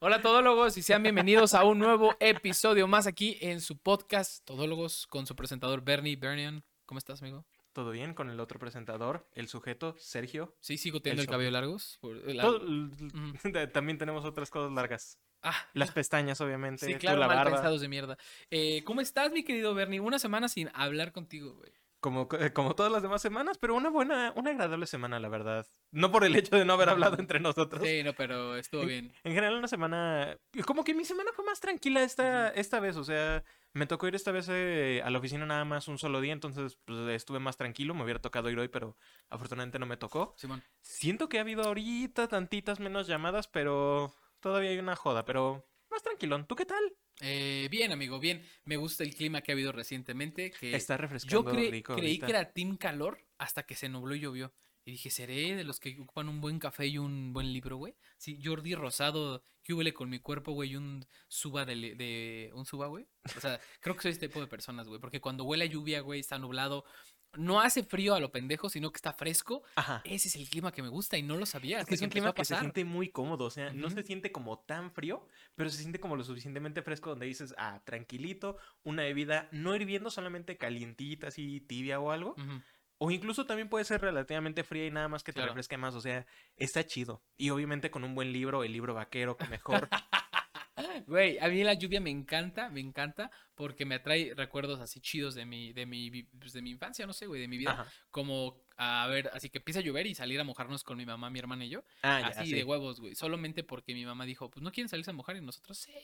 Hola todólogos y sean bienvenidos a un nuevo episodio más aquí en su podcast Todólogos con su presentador Bernie Bernian. ¿Cómo estás, amigo? ¿Todo bien con el otro presentador, el sujeto, Sergio? Sí, sigo teniendo el, El cabello largos. por- la- Todo- Ujú. También tenemos otras cosas largas. Ah, Las pestañas, obviamente. sí, claro, la mal barba. pensados de mierda. Eh, ¿Cómo estás, mi querido Bernie? Una semana sin hablar contigo, güey. Como, eh, como todas las demás semanas, pero una buena, una agradable semana, la verdad. No por el hecho de no haber hablado entre nosotros. Sí, no, pero estuvo bien. En general, una semana. Como que mi semana fue más tranquila esta, esta vez. O sea, me tocó ir esta vez eh, a la oficina nada más un solo día. Entonces, pues, estuve más tranquilo. Me hubiera tocado ir hoy, pero afortunadamente no me tocó. Simón. Siento que ha habido ahorita tantitas menos llamadas, pero todavía hay una joda. Pero más tranquilón. ¿Tú qué tal? Eh, bien, amigo, bien. Me gusta el clima que ha habido recientemente. Que Está yo refrescando cre- rico creí ahorita. que era team calor hasta que se nubló y llovió. Y dije, ¿seré de los que ocupan un buen café y un buen libro, güey? Sí, Jordi Rosado, ¿qué huele con mi cuerpo, güey? Y un suba de, de... ¿Un suba, güey? O sea, creo que soy este tipo de personas, güey. Porque cuando huele a lluvia, güey, está nublado, no hace frío a lo pendejo, sino que está fresco. Ajá. Ese es el clima que me gusta y no lo sabía. Es que es un clima que se siente muy cómodo, o sea, no se siente como tan frío, pero se siente como lo suficientemente fresco donde dices, ah, tranquilito, una bebida no hirviendo, solamente calientita, así tibia o algo. O incluso también puede ser relativamente fría y nada más que te Claro. refresque más, o sea, está chido. Y obviamente con un buen libro, el libro vaquero, que mejor. Güey, a mí la lluvia me encanta, me encanta, porque me atrae recuerdos así chidos de mi, de mi, pues, de mi infancia, no sé, güey, de mi vida. Ajá. Como, a ver, así que empieza a llover y salir a mojarnos con mi mamá, mi hermana y yo. Ah, ya, así sí. de huevos, güey. Solamente porque mi mamá dijo, pues no quieren salirse a mojar y nosotros sí.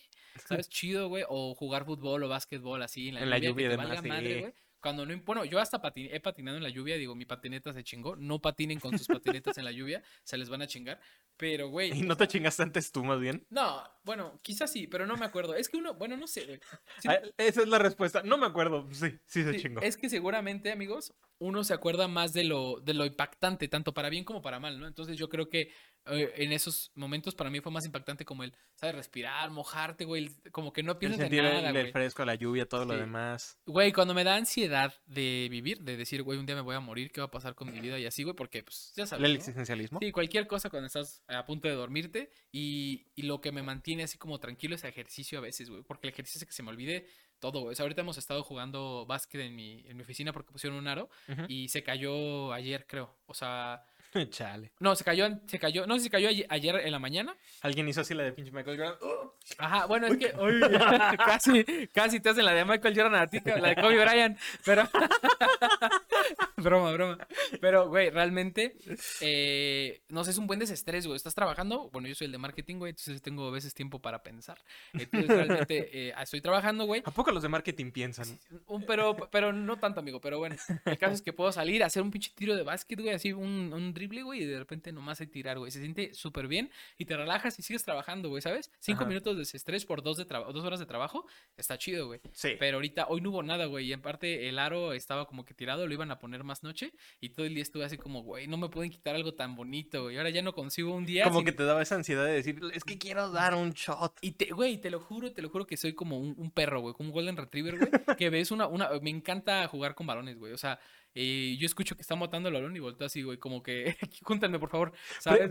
¿Sabes? Chido, güey. O jugar fútbol o básquetbol así en la En la lluvia, lluvia que te y demás, valga madre, sí. güey. Cuando no, bueno, yo hasta pati- he patinado en la lluvia, digo, mi patineta se chingó. No patinen con sus patinetas en la lluvia, se les van a chingar. Pero, güey, ¿Y no te chingaste antes tú, más bien? no, bueno, quizás sí, pero no me acuerdo. Es que uno, bueno, no sé, Ah, Esa es la respuesta. No me acuerdo. Sí, sí se sí, chingó. es que seguramente, amigos, uno se acuerda más de lo, de lo impactante, tanto para bien como para mal, ¿no? Entonces yo creo que en esos momentos para mí fue más impactante como el, ¿sabes? Respirar, mojarte, güey, el- como que no El piensas en el- nada, el, güey. fresco, la lluvia, todo lo demás. Güey, cuando me da ansiedad de vivir, de decir, güey, un día me voy a morir, ¿qué va a pasar con mi vida? Y así, güey, porque, pues, ya sabes, El ¿no? existencialismo. Sí, cualquier cosa cuando estás a punto de dormirte y, y lo que me mantiene así como tranquilo es ejercicio a veces, güey, porque el ejercicio es que se me olvide todo, güey. O sea, ahorita hemos estado jugando básquet en mi, en mi oficina porque pusieron un aro y se cayó ayer, creo. O sea, Chale. no, se cayó, se cayó, no sé si se cayó ayer, ayer en la mañana. Alguien hizo así la de pinche Michael Jordan. ¡Oh! Ajá, bueno, es que casi, casi te hacen la de Michael Jordan a ti, la de Kobe Bryant, pero broma, broma. Pero, güey, realmente, eh, no sé, es un buen desestrés, güey. Estás trabajando, bueno, yo soy el de marketing, güey, entonces tengo a veces tiempo para pensar. Entonces, realmente, eh, estoy trabajando, güey. ¿A poco los de marketing piensan? Un, pero, pero no tanto, amigo. Pero bueno, el caso es que puedo salir a hacer un pinche tiro de básquet, güey, así un, un drible, güey, y de repente nomás hay tirar, güey. Se siente súper bien y te relajas y sigues trabajando, güey, ¿sabes? Cinco Ajá. minutos de desestrés por dos, de dos horas de trabajo, está chido, güey. Sí. Pero ahorita, hoy no hubo nada, güey. Y en parte el aro estaba como que tirado, lo iban a poner más noche. Y todo el día estuve así como, güey, no me pueden quitar algo tan bonito, güey. Ahora ya no consigo un día. Como sin- que te daba esa ansiedad de decir, es que quiero dar un shot. y te, güey, te lo juro, te lo juro que soy como un, un perro, güey, como un Golden Retriever, güey, que ves una, una, me encanta jugar con balones, güey, o sea, eh, yo escucho que están botando el balón y volteo así, güey, como que, júntenme, por favor,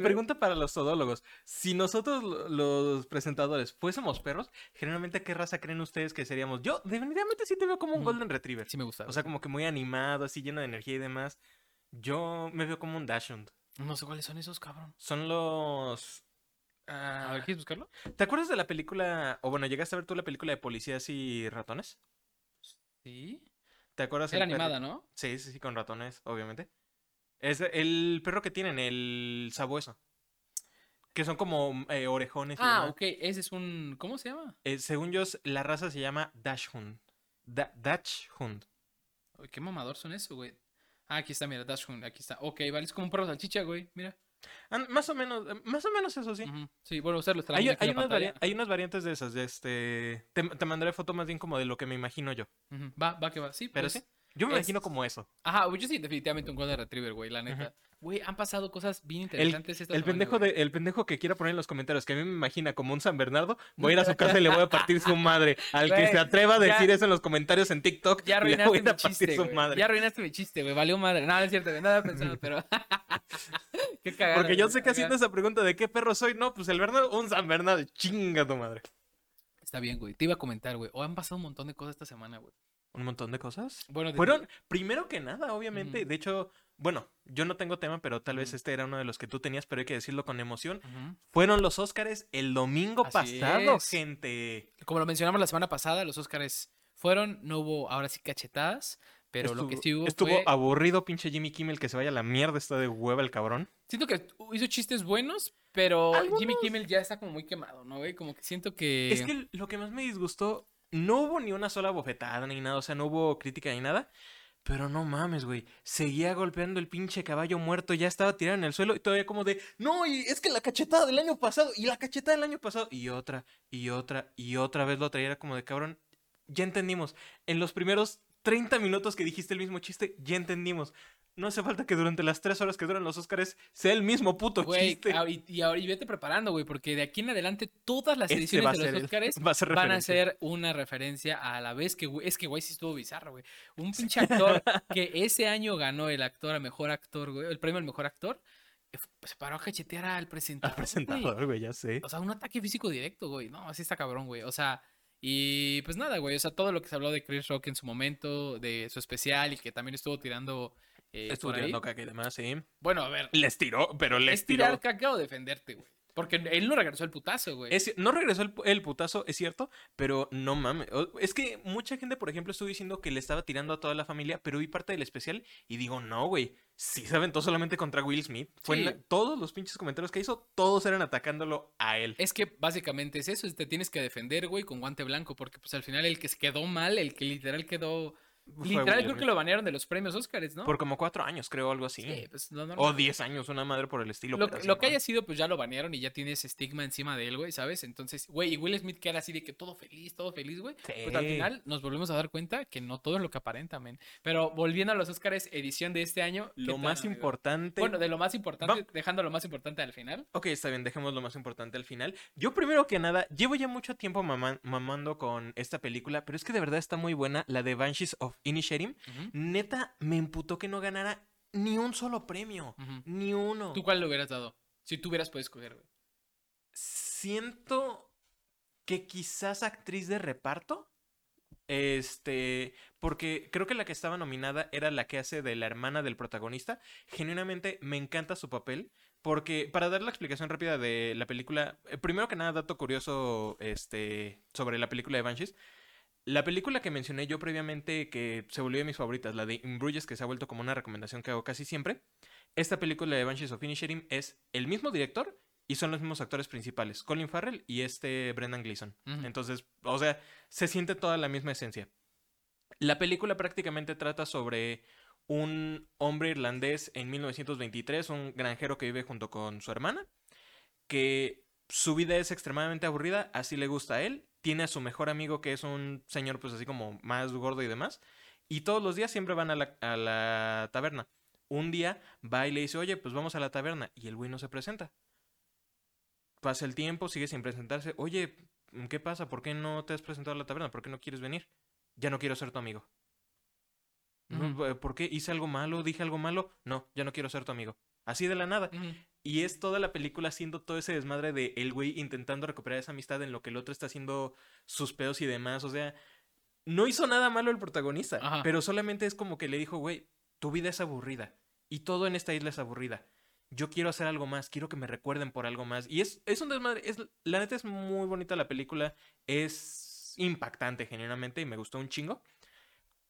pregunta para los todólogos. Si nosotros, lo- los presentadores, fuésemos perros, generalmente, ¿qué raza creen ustedes que seríamos? Yo, definitivamente sí te veo como un Ujú. Golden Retriever. Sí me gusta. O sea, como que muy animado, así lleno de energía y demás. Yo me veo como un Dachshund. güey. no sé cuáles son esos, cabrón. Son los... A ah, ver, ¿quieres buscarlo? ¿Te acuerdas de la película, o bueno, llegaste a ver tú la película de policías y ratones? Sí. ¿Te acuerdas? Era perro- animada, ¿no? Sí, sí, sí, con ratones, obviamente. Es el perro que tienen, el sabueso. Que son como eh, orejones. y Ah, demás. ok, ese es un, ¿cómo se llama? Eh, según yo, la raza se llama Dachshund. Da Dachshund. Uy, qué mamador son eso, güey. Ah, aquí está, mira, Dashhound, aquí está. Ok, vale, es como un perro salchicha, güey, mira. Más o menos, eh, más o menos eso sí. Sí, bueno, usted lo Hay, hay unas hay unas variantes de esas. De este, te, te mandaré foto más bien como de lo que me imagino yo. Va, va que va. Sí, Pero pues, sí. Yo me Es- imagino como eso. Ajá, yo sí, definitivamente un Golden Retriever, güey, la neta. Güey, han pasado cosas bien interesantes esta El pendejo, de, el pendejo que quiera poner en los comentarios que a mí me imagina como un San Bernardo, voy a ir a su casa y le voy a partir su madre. Al que se atreva a ya- decir eso en los comentarios en TikTok, Ya le voy arruinaste a mi partir chiste, su madre. Ya arruinaste mi chiste, güey. Valió madre. No, no es cierto, güey. Nada pensado, pero. Qué. Porque yo sé que haciendo esa pregunta de qué perro soy, no, pues el Bernardo, un San Bernardo, chinga tu madre. Está bien, güey. Te iba a comentar, güey. O han pasado un montón de cosas esta semana, güey. Un montón de cosas. Bueno, de- Fueron, primero que nada, obviamente, de hecho, bueno, yo no tengo tema, pero tal vez este era uno de los que tú tenías, pero hay que decirlo con emoción. Fueron los Óscares el domingo Así pasado, es. gente. Como lo mencionamos la semana pasada, los Óscares fueron. No hubo ahora sí cachetadas. Pero lo que sí hubo estuvo fue. aburrido, pinche Jimmy Kimmel, que se vaya a la mierda, está de hueva el cabrón. Siento que hizo chistes buenos, pero Jimmy. Kimmel ya está como muy quemado, ¿no, güey? Como que siento que. Es que lo que más me disgustó, no hubo ni una sola bofetada ni nada, o sea, no hubo crítica ni nada. Pero no mames, güey. Seguía golpeando el pinche caballo muerto, ya estaba tirado en el suelo y todavía como de, no, y es que la cachetada del año pasado, y la cachetada del año pasado, y otra, y otra, y otra vez lo traía, como de cabrón. Ya entendimos. En los primeros 30 minutos que dijiste el mismo chiste, ya entendimos. No hace falta que durante las 3 horas que duran los Óscares sea el mismo puto Güey, chiste. ah, y, ahora y vete preparando, güey, porque de aquí en adelante todas las Este ediciones de los va ser van a ser una referencia a la vez que, güey, es que, güey, sí estuvo bizarro, güey. Un pinche actor que ese año ganó el actor a mejor actor, güey, el premio al mejor actor, eh, se paró a cachetear al presentador. Al güey. presentador, güey, ya sé. O sea, un ataque físico directo, güey. No, así está cabrón, güey. O sea, y pues nada, güey. O sea, todo lo que se habló de Chris Rock en su momento, de su especial y que también estuvo tirando. eh, Estuvo tirando caca y demás, sí. Bueno, a ver. Les tiró, pero les ¿Es tirar tiró. caca o defenderte, güey? Porque él no regresó el putazo, güey. Es- no regresó el, pu- el putazo, es cierto, pero no mames. Es que mucha gente, por ejemplo, estuvo diciendo que le estaba tirando a toda la familia, pero vi parte del especial y digo, no, güey. Sí se aventó solamente contra Will Smith. Fue en Sí. la- todos los pinches comentarios que hizo, todos eran atacándolo a él. Es que básicamente es eso, es te tienes que defender, güey, con guante blanco, porque pues al final el que se quedó mal, el que literal quedó... Literal creo que lo banearon de los premios Óscares, ¿no? Por como cuatro años, creo, algo así. Sí, pues lo O normal. diez años, una madre por el estilo. Lo, que- lo que Simón. haya sido, pues ya lo banearon y ya tiene ese estigma encima de él, güey, ¿sabes? Entonces, güey, y Will Smith que era así de que todo feliz, todo feliz, güey. Pues al Sí. final nos volvemos a dar cuenta que no todo es lo que aparenta, men. Pero volviendo a los Oscars edición de este año. ¿qué Lo más importante. Bueno, de lo más importante, dejando lo más importante al final. Ok, está bien, dejemos lo más importante al final. Yo primero que nada, llevo ya mucho tiempo maman- mamando con esta película, pero es que de verdad está muy buena, la de Banshees of Inisherim. Ujú, Neta, me emputó que no ganara ni un solo premio, ni uno. ¿Tú cuál le hubieras dado? Si tú hubieras podido escoger, güey. Siento que quizás actriz de reparto. Este, porque creo que la que estaba nominada era la que hace de la hermana del protagonista. Genuinamente me encanta su papel. Porque, para dar la explicación rápida de la película, eh, primero que nada, dato curioso este, sobre la película de Banshees. La película que mencioné yo previamente, que se volvió de mis favoritas, la de In Bruges, que se ha vuelto como una recomendación que hago casi siempre. Esta película de Banshees of Inisherim es el mismo director y son los mismos actores principales, Colin Farrell y este Brendan Gleeson. Entonces, o sea, se siente toda la misma esencia. La película prácticamente trata sobre un hombre irlandés en 1923, un granjero que vive junto con su hermana, que su vida es extremadamente aburrida, así le gusta a él, tiene a su mejor amigo que es un señor pues así como más gordo y demás, y todos los días siempre van a la, a la taberna. Un día va y le dice, oye, pues vamos a la taberna, y el güey no se presenta. Pasa el tiempo, sigue sin presentarse, oye, ¿qué pasa? ¿Por qué no te has presentado a la taberna? ¿Por qué no quieres venir? Ya no quiero ser tu amigo. Eh, ¿Por qué? ¿Hice algo malo? ¿Dije algo malo? No, ya no quiero ser tu amigo. Así de la nada. Y es toda la película haciendo todo ese desmadre de el güey intentando recuperar esa amistad en lo que el otro está haciendo sus pedos y demás. O sea, no hizo nada malo el protagonista, Ajá. pero solamente es como que le dijo, güey, tu vida es aburrida y todo en esta isla es aburrida. Yo quiero hacer algo más, quiero que me recuerden por algo más. Y es, es un desmadre, es, la neta es muy bonita la película, es impactante genuinamente y me gustó un chingo.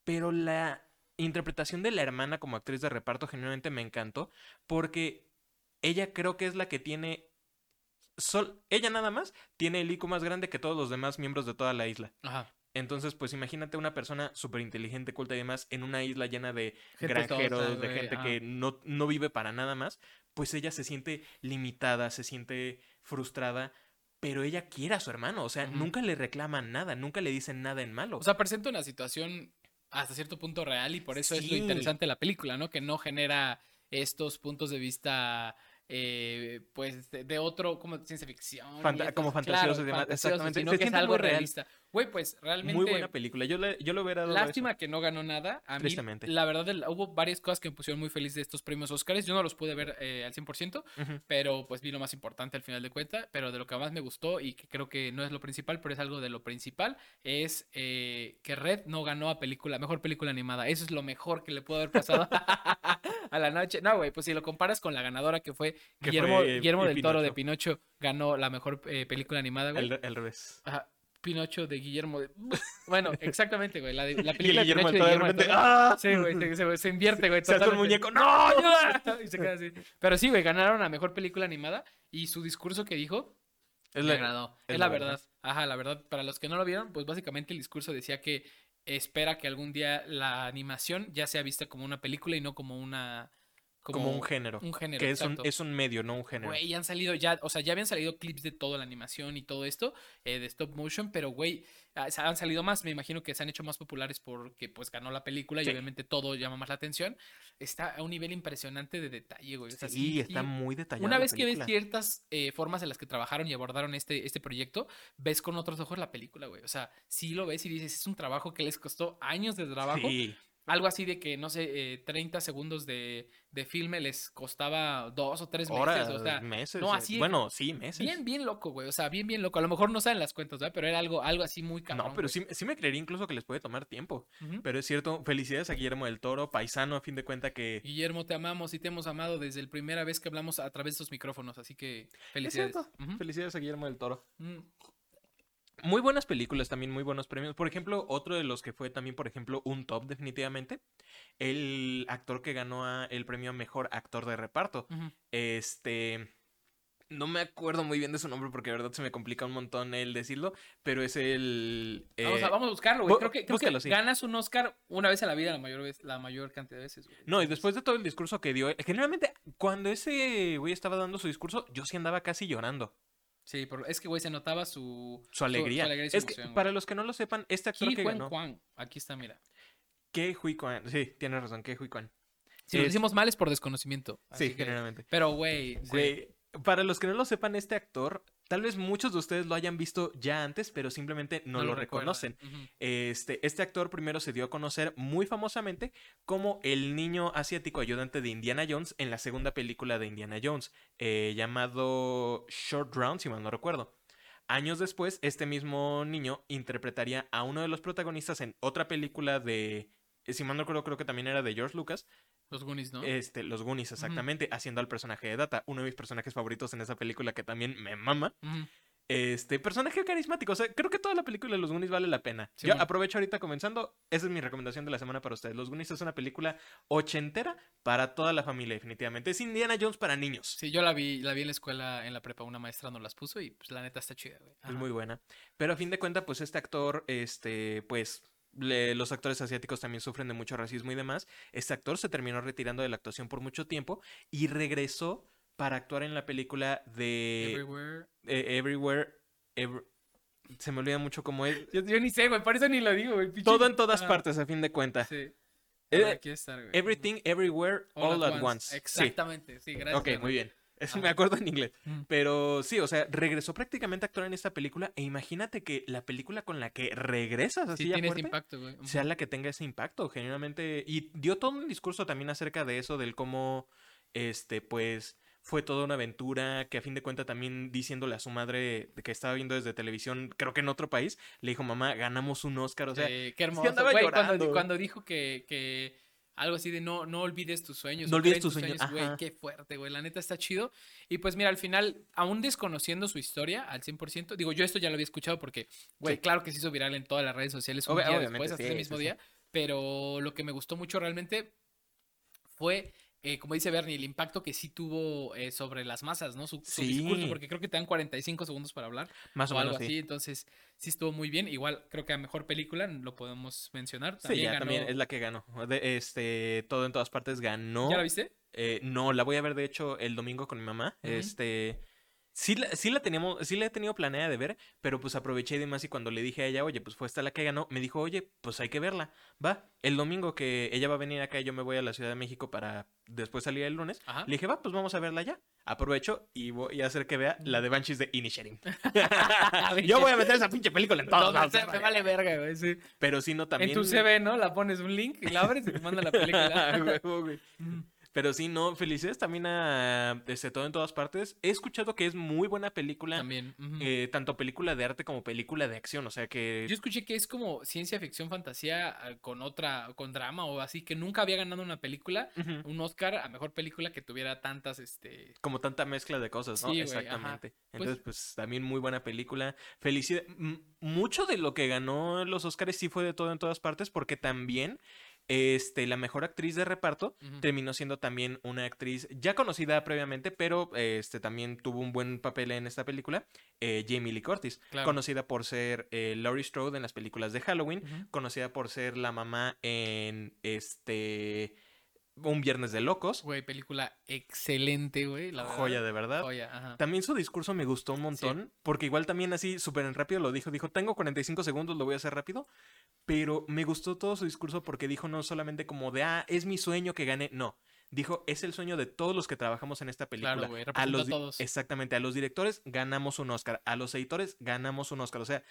Pero la interpretación de la hermana como actriz de reparto genuinamente me encantó porque ella creo que es la que tiene... Sol, ella nada más tiene el IQ más grande que todos los demás miembros de toda la isla. Ajá. Entonces, pues imagínate una persona súper inteligente, culta y demás, en una isla llena de Gente granjeros, tonta, de gente que no, no vive para nada más, pues ella se siente limitada, se siente frustrada, pero ella quiere a su hermano, o sea, nunca le reclaman nada, nunca le dicen nada en malo. O sea, presenta una situación hasta cierto punto real y por eso es lo interesante de la película, ¿no? Que no genera estos puntos de vista, eh, pues, de, de otro, como ciencia ficción. Fanta- como fantasiosos y demás, exactamente. Sino Se que es algo muy real. Güey, pues, realmente... Muy buena película. Yo le, yo le hubiera dado Lástima que no ganó nada. A mí, la verdad, hubo varias cosas que me pusieron muy feliz de estos premios Oscars. Yo no los pude ver eh, al 100%, eso. Ujú. pero pues vi lo más importante al final de cuentas. Pero de lo que más me gustó y que creo que no es lo principal, pero es algo de lo principal, es eh, que Red no ganó a película, mejor película animada. Eso es lo mejor que le pudo haber pasado a la noche. No, güey, pues si lo comparas con la ganadora que fue Guillermo, fue, eh, Guillermo del Toro de Pinocho. Ganó la mejor eh, película animada, güey. El, el revés. Ajá, Pinocho de Guillermo de... Bueno, exactamente, güey. La, de- película de Guillermo Pinocho de Guillermo repente. ¡Ah! Sí, güey, se, se- se invierte, güey. Se hace un muñeco. ¡No! ayuda! y se queda así. Pero sí, güey, ganaron la mejor película animada y su discurso que dijo Es me la- agradó. es Es, la la verdad. verdad. Ajá, la verdad. Para los que no lo vieron, pues básicamente el discurso decía que espera que algún día la animación ya sea vista como una película y no como una... como, un género. Un género, que es un, es un medio, no un género. Güey, ya han salido ya, o sea, ya habían salido clips de toda la animación y todo esto eh, de stop motion, pero güey, ah, han salido más, me imagino que se han hecho más populares porque pues ganó la película y obviamente todo llama más la atención. Está a un nivel impresionante de detalle, güey. O sea, sí, sí- está muy detallado. Una vez que ves ciertas eh, formas en las que trabajaron y abordaron este, este proyecto, ves con otros ojos la película, güey. O sea, sí lo ves y dices, es un trabajo que les costó años de trabajo. Sí, Algo así de que, no sé, eh, 30 segundos de, de filme les costaba dos o tres meses. o sea, meses. no, eh, así Bueno, sí, meses. bien, bien loco, güey. O sea, bien, bien loco. A lo mejor no saben las cuentas, ¿verdad? Pero era algo, algo así muy cabrón. no, pero sí, sí me creería incluso que les puede tomar tiempo. Pero es cierto, felicidades a Guillermo del Toro, paisano a fin de cuenta que... Guillermo, te amamos y te hemos amado desde la primera vez que hablamos a través de estos micrófonos. Así que Es felicidades. cierto, Ujú. felicidades a Guillermo del Toro. Mm. Muy buenas películas, también muy buenos premios. Por ejemplo, otro de los que fue también, por ejemplo, un top definitivamente. El actor que ganó a- el premio a Mejor Actor de Reparto. Este... No me acuerdo muy bien de su nombre porque de verdad se me complica un montón el decirlo, pero es el... Vamos, eh, a, vamos a buscarlo, güey. Creo que, creo que búscalo, sí. ganas un Oscar una vez a la vida la mayor, vez, la mayor cantidad de veces, güey. No, y después de todo el discurso que dio, eh, generalmente cuando ese güey estaba dando su discurso, yo sí andaba casi llorando. Sí, por- es que, güey, se notaba su... Su alegría. alegría y su es que, emoción, para los que no lo sepan, este actor Ki que ganó, Kwan. Aquí está, mira. Ke Hui Kwan. Sí, tienes razón, Ke Hui Kwan. Si lo decimos mal es por desconocimiento. Sí, que- generalmente. Pero, güey. sí. Güey, para los que no lo sepan, este actor, tal vez muchos de ustedes lo hayan visto ya antes, pero simplemente no, lo, reconocen. Este, este actor primero se dio a conocer muy famosamente como el niño asiático ayudante de Indiana Jones en la segunda película de Indiana Jones, eh, llamado Short Round, si mal no recuerdo. Años después, este mismo niño interpretaría a uno de los protagonistas en otra película de, si mal no recuerdo, creo que también era de George Lucas, Los Goonies, ¿no? este, Los Goonies exactamente, haciendo al personaje de Data, uno de mis personajes favoritos en esa película que también me mama. Este, personaje carismático. O sea, creo que toda la película de Los Goonies vale la pena. Sí, Yo bueno. aprovecho ahorita comenzando. Esa es mi recomendación de la semana para ustedes. Los Goonies es una película ochentera para toda la familia, definitivamente. Es Indiana Jones para niños. Sí, yo la vi, la vi en la escuela, en la prepa, una maestra nos las puso y pues la neta está chida, güey. Es muy buena. Pero a fin de cuentas, pues este actor, este, pues. Le- los actores asiáticos también sufren de mucho racismo y demás. Este actor se terminó retirando de la actuación por mucho tiempo y regresó para actuar en la película de Everywhere. eh, Everywhere. Ever- Se me olvida mucho cómo es. Yo, yo ni sé, güey, por eso ni lo digo, güey. Todo en todas Ajá. partes, a fin de cuentas. Sí. Eh, ver, aquí está, güey. Everything, Everywhere, All, at once. Exactamente, sí, gracias. Ok, muy bien. Me acuerdo en inglés. Mm. Pero sí, o sea, regresó prácticamente a actuar en esta película. E imagínate que la película con la que regresas así Sí, ya tiene ese impacto, güey. Sea la que tenga ese impacto, genuinamente. Y dio todo un discurso también acerca de eso, del cómo, este, pues, fue toda una aventura, que a fin de cuentas también diciéndole a su madre que estaba viendo desde televisión, creo que en otro país, le dijo, mamá, ganamos un Oscar, o sea, qué hermoso. güey, cuando, cuando dijo que, que algo así de no, no olvides tus sueños. No olvides tus sueños, Güey, qué fuerte, güey. La neta está chido. Y pues mira, al final, aún desconociendo su historia al 100%, digo, yo esto ya lo había escuchado porque, güey, Sí. claro que se hizo viral en todas las redes sociales un Obvia- día obviamente, después, hasta ese mismo sí. día. Pero lo que me gustó mucho realmente fue, eh, como dice Bernie, el impacto que sí tuvo eh, sobre las masas, ¿no? Su, su discurso, Sí. porque creo que te dan 45 segundos para hablar más o, o, algo menos sí. así. Entonces, sí estuvo muy bien. Igual, creo que a mejor película lo podemos mencionar. Sí, También ya ganó- también es la que ganó. De- este, todo en todas partes ganó. ¿Ya la viste? Eh, no, la voy a ver de hecho el domingo con mi mamá. Este, Sí la, sí la teníamos, sí la he tenido planeada de ver, pero pues aproveché de más y cuando le dije a ella, oye, pues fue esta la que ganó, me dijo, oye, pues hay que verla. Va, el domingo que ella va a venir acá y yo me voy a la Ciudad de México para después salir el lunes, Ajá. le dije, va, pues vamos a verla ya. Aprovecho y voy a hacer que vea la de Banshees de Inisherin. yo voy a meter esa pinche película en todos lados, me, me vale verga, güey. sí. Pero sí, no, también... En tu CV, ¿no? La pones un link y la abres y te manda la película. Güey. Pero sí, no, felicidades también a este, Todo en todas partes. He escuchado que es muy buena película, También. eh, tanto película de arte como película de acción, o sea que... Yo escuché que es como ciencia ficción, fantasía ah, con otra, con drama o así, que nunca había ganado una película, un Oscar a mejor película que tuviera tantas, este... Como tanta mezcla de cosas, ¿no? Sí. Exactamente. Pues- Entonces, pues también muy buena película. Felicidad. m- Mucho de lo que ganó los Oscars sí fue de todo en todas partes, porque también este, la mejor actriz de reparto terminó siendo también una actriz ya conocida previamente, pero este, también tuvo un buen papel en esta película, eh, Jamie Lee Curtis, Claro. conocida por ser eh, Laurie Strode en las películas de Halloween, conocida por ser la mamá en este Un Viernes de Locos, Güey, película excelente, güey. La verdad. joya de verdad. Joya, ajá. También su discurso me gustó un montón, porque igual también así súper rápido lo dijo, dijo, tengo 45 segundos, lo voy a hacer rápido, pero me gustó todo su discurso porque dijo no solamente como de, ah, es mi sueño que gane, no, dijo, es el sueño de todos los que trabajamos en esta película. Claro, a los a todos. Exactamente, a los directores ganamos un Oscar, a los editores ganamos un Oscar, o sea,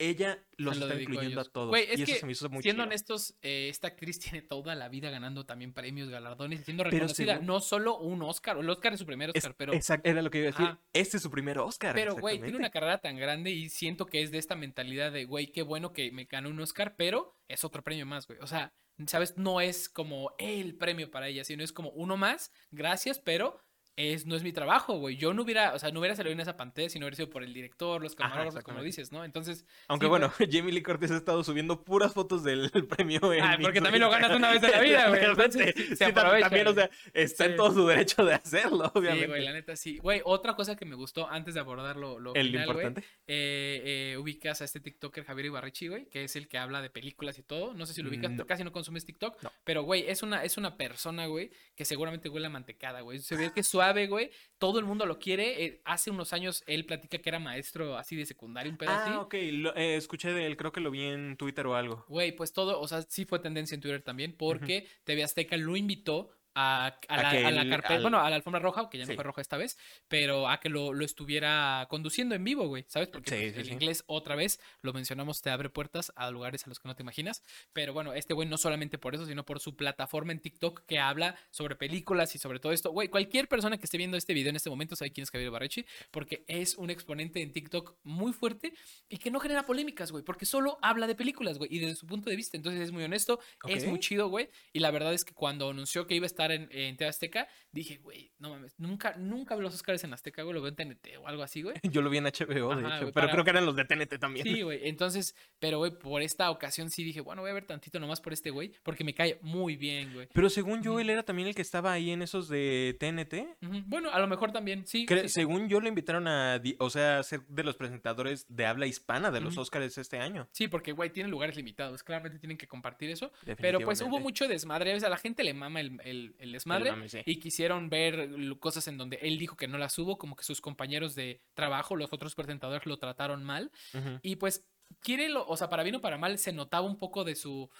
ella los lo está a incluyendo a todos. Es y eso que, se me hizo muy Siendo chido. honestos, eh, esta actriz tiene toda la vida ganando también premios, galardones siendo reconocida. según- No solo un Oscar, el Oscar es su primer Es- Oscar, pero, exact- era lo que iba a decir, Ajá. este es su primer Oscar. pero güey, tiene una carrera tan grande y siento que es de esta mentalidad de, güey, qué bueno que me ganó un Oscar, pero es otro premio más, güey. O sea, ¿sabes? No es como el premio para ella, sino es como uno más, gracias, pero es, no es mi trabajo, güey. Yo no hubiera, o sea, no hubiera salido en esa pantalla si no hubiera sido por el director, los camarógrafos, como dices, ¿no? Entonces, Aunque Sí, bueno, Jamie Lee Curtis ha estado subiendo puras fotos del premio en Ah, porque también lo ganas una vez en la vida, güey, entonces, se sí, aprovecha, También, o sea, está Sí. en todo su derecho de hacerlo, Sí, obviamente. güey, la neta sí. Güey, otra cosa que me gustó antes de abordar lo, El final, güey, importante. eh, eh, ubicas a este TikToker Javier Ibarrechi, güey, que es el que habla de películas y todo. No sé si lo ubicas, No. casi no consumes TikTok. No. Pero, güey, es una, es una persona, güey, que seguramente huele a mantecada, güey. Se ve que es suave, güey. Todo el mundo lo quiere. eh, hace unos años él platica que era maestro así de secundaria, un pedo así. Ah, ok, lo- eh, escuché de él, creo que lo vi en Twitter o algo. Güey, pues todo, o sea, sí fue tendencia en Twitter también, porque TV Azteca lo invitó a, a A la, a la carpeta, al- bueno, a la alfombra roja, que ya no Sí. fue roja esta vez, pero a que lo, lo estuviera conduciendo en vivo, güey, ¿sabes? Porque Sí, pues, sí, el inglés, otra vez, lo mencionamos, te abre puertas a lugares a los que no te imaginas, pero bueno, este güey no solamente por eso, sino por su plataforma en TikTok que habla sobre películas y sobre todo esto. Güey, cualquier persona que esté viendo este video en este momento sabe quién es Javier Barrechi, porque es un exponente en TikTok muy fuerte y que no genera polémicas, güey, porque solo habla de películas, güey, y desde su punto de vista, entonces es muy honesto, es muy chido, güey, y la verdad es que cuando anunció que iba a estar en, en TV Azteca, dije, güey, no mames, nunca, nunca veo los Oscars en Azteca, güey, lo veo en TNT o algo así, güey. Yo lo vi en HBO, de hecho, pero para- creo que eran los de TNT también. Sí, güey, entonces, pero, güey, por esta ocasión sí dije, bueno, voy a ver tantito nomás por este güey, porque me cae muy bien, güey. Pero según yo, él era también el que estaba ahí en esos de TNT. Bueno, a lo mejor también, sí. Según yo, lo invitaron a, o sea, a ser de los presentadores de habla hispana de los Ujú. Oscars este año. Sí, porque, güey, tienen lugares limitados. Claramente tienen que compartir eso. Pero pues hubo mucho desmadre. A la gente le mama el, el- el desmadre. mame, sí. Y quisieron ver cosas en donde él dijo que no las hubo. Como que sus compañeros de trabajo, los otros presentadores, lo trataron mal. Ujú. Y pues, quiere lo, o sea, para bien o para mal, se notaba un poco de su.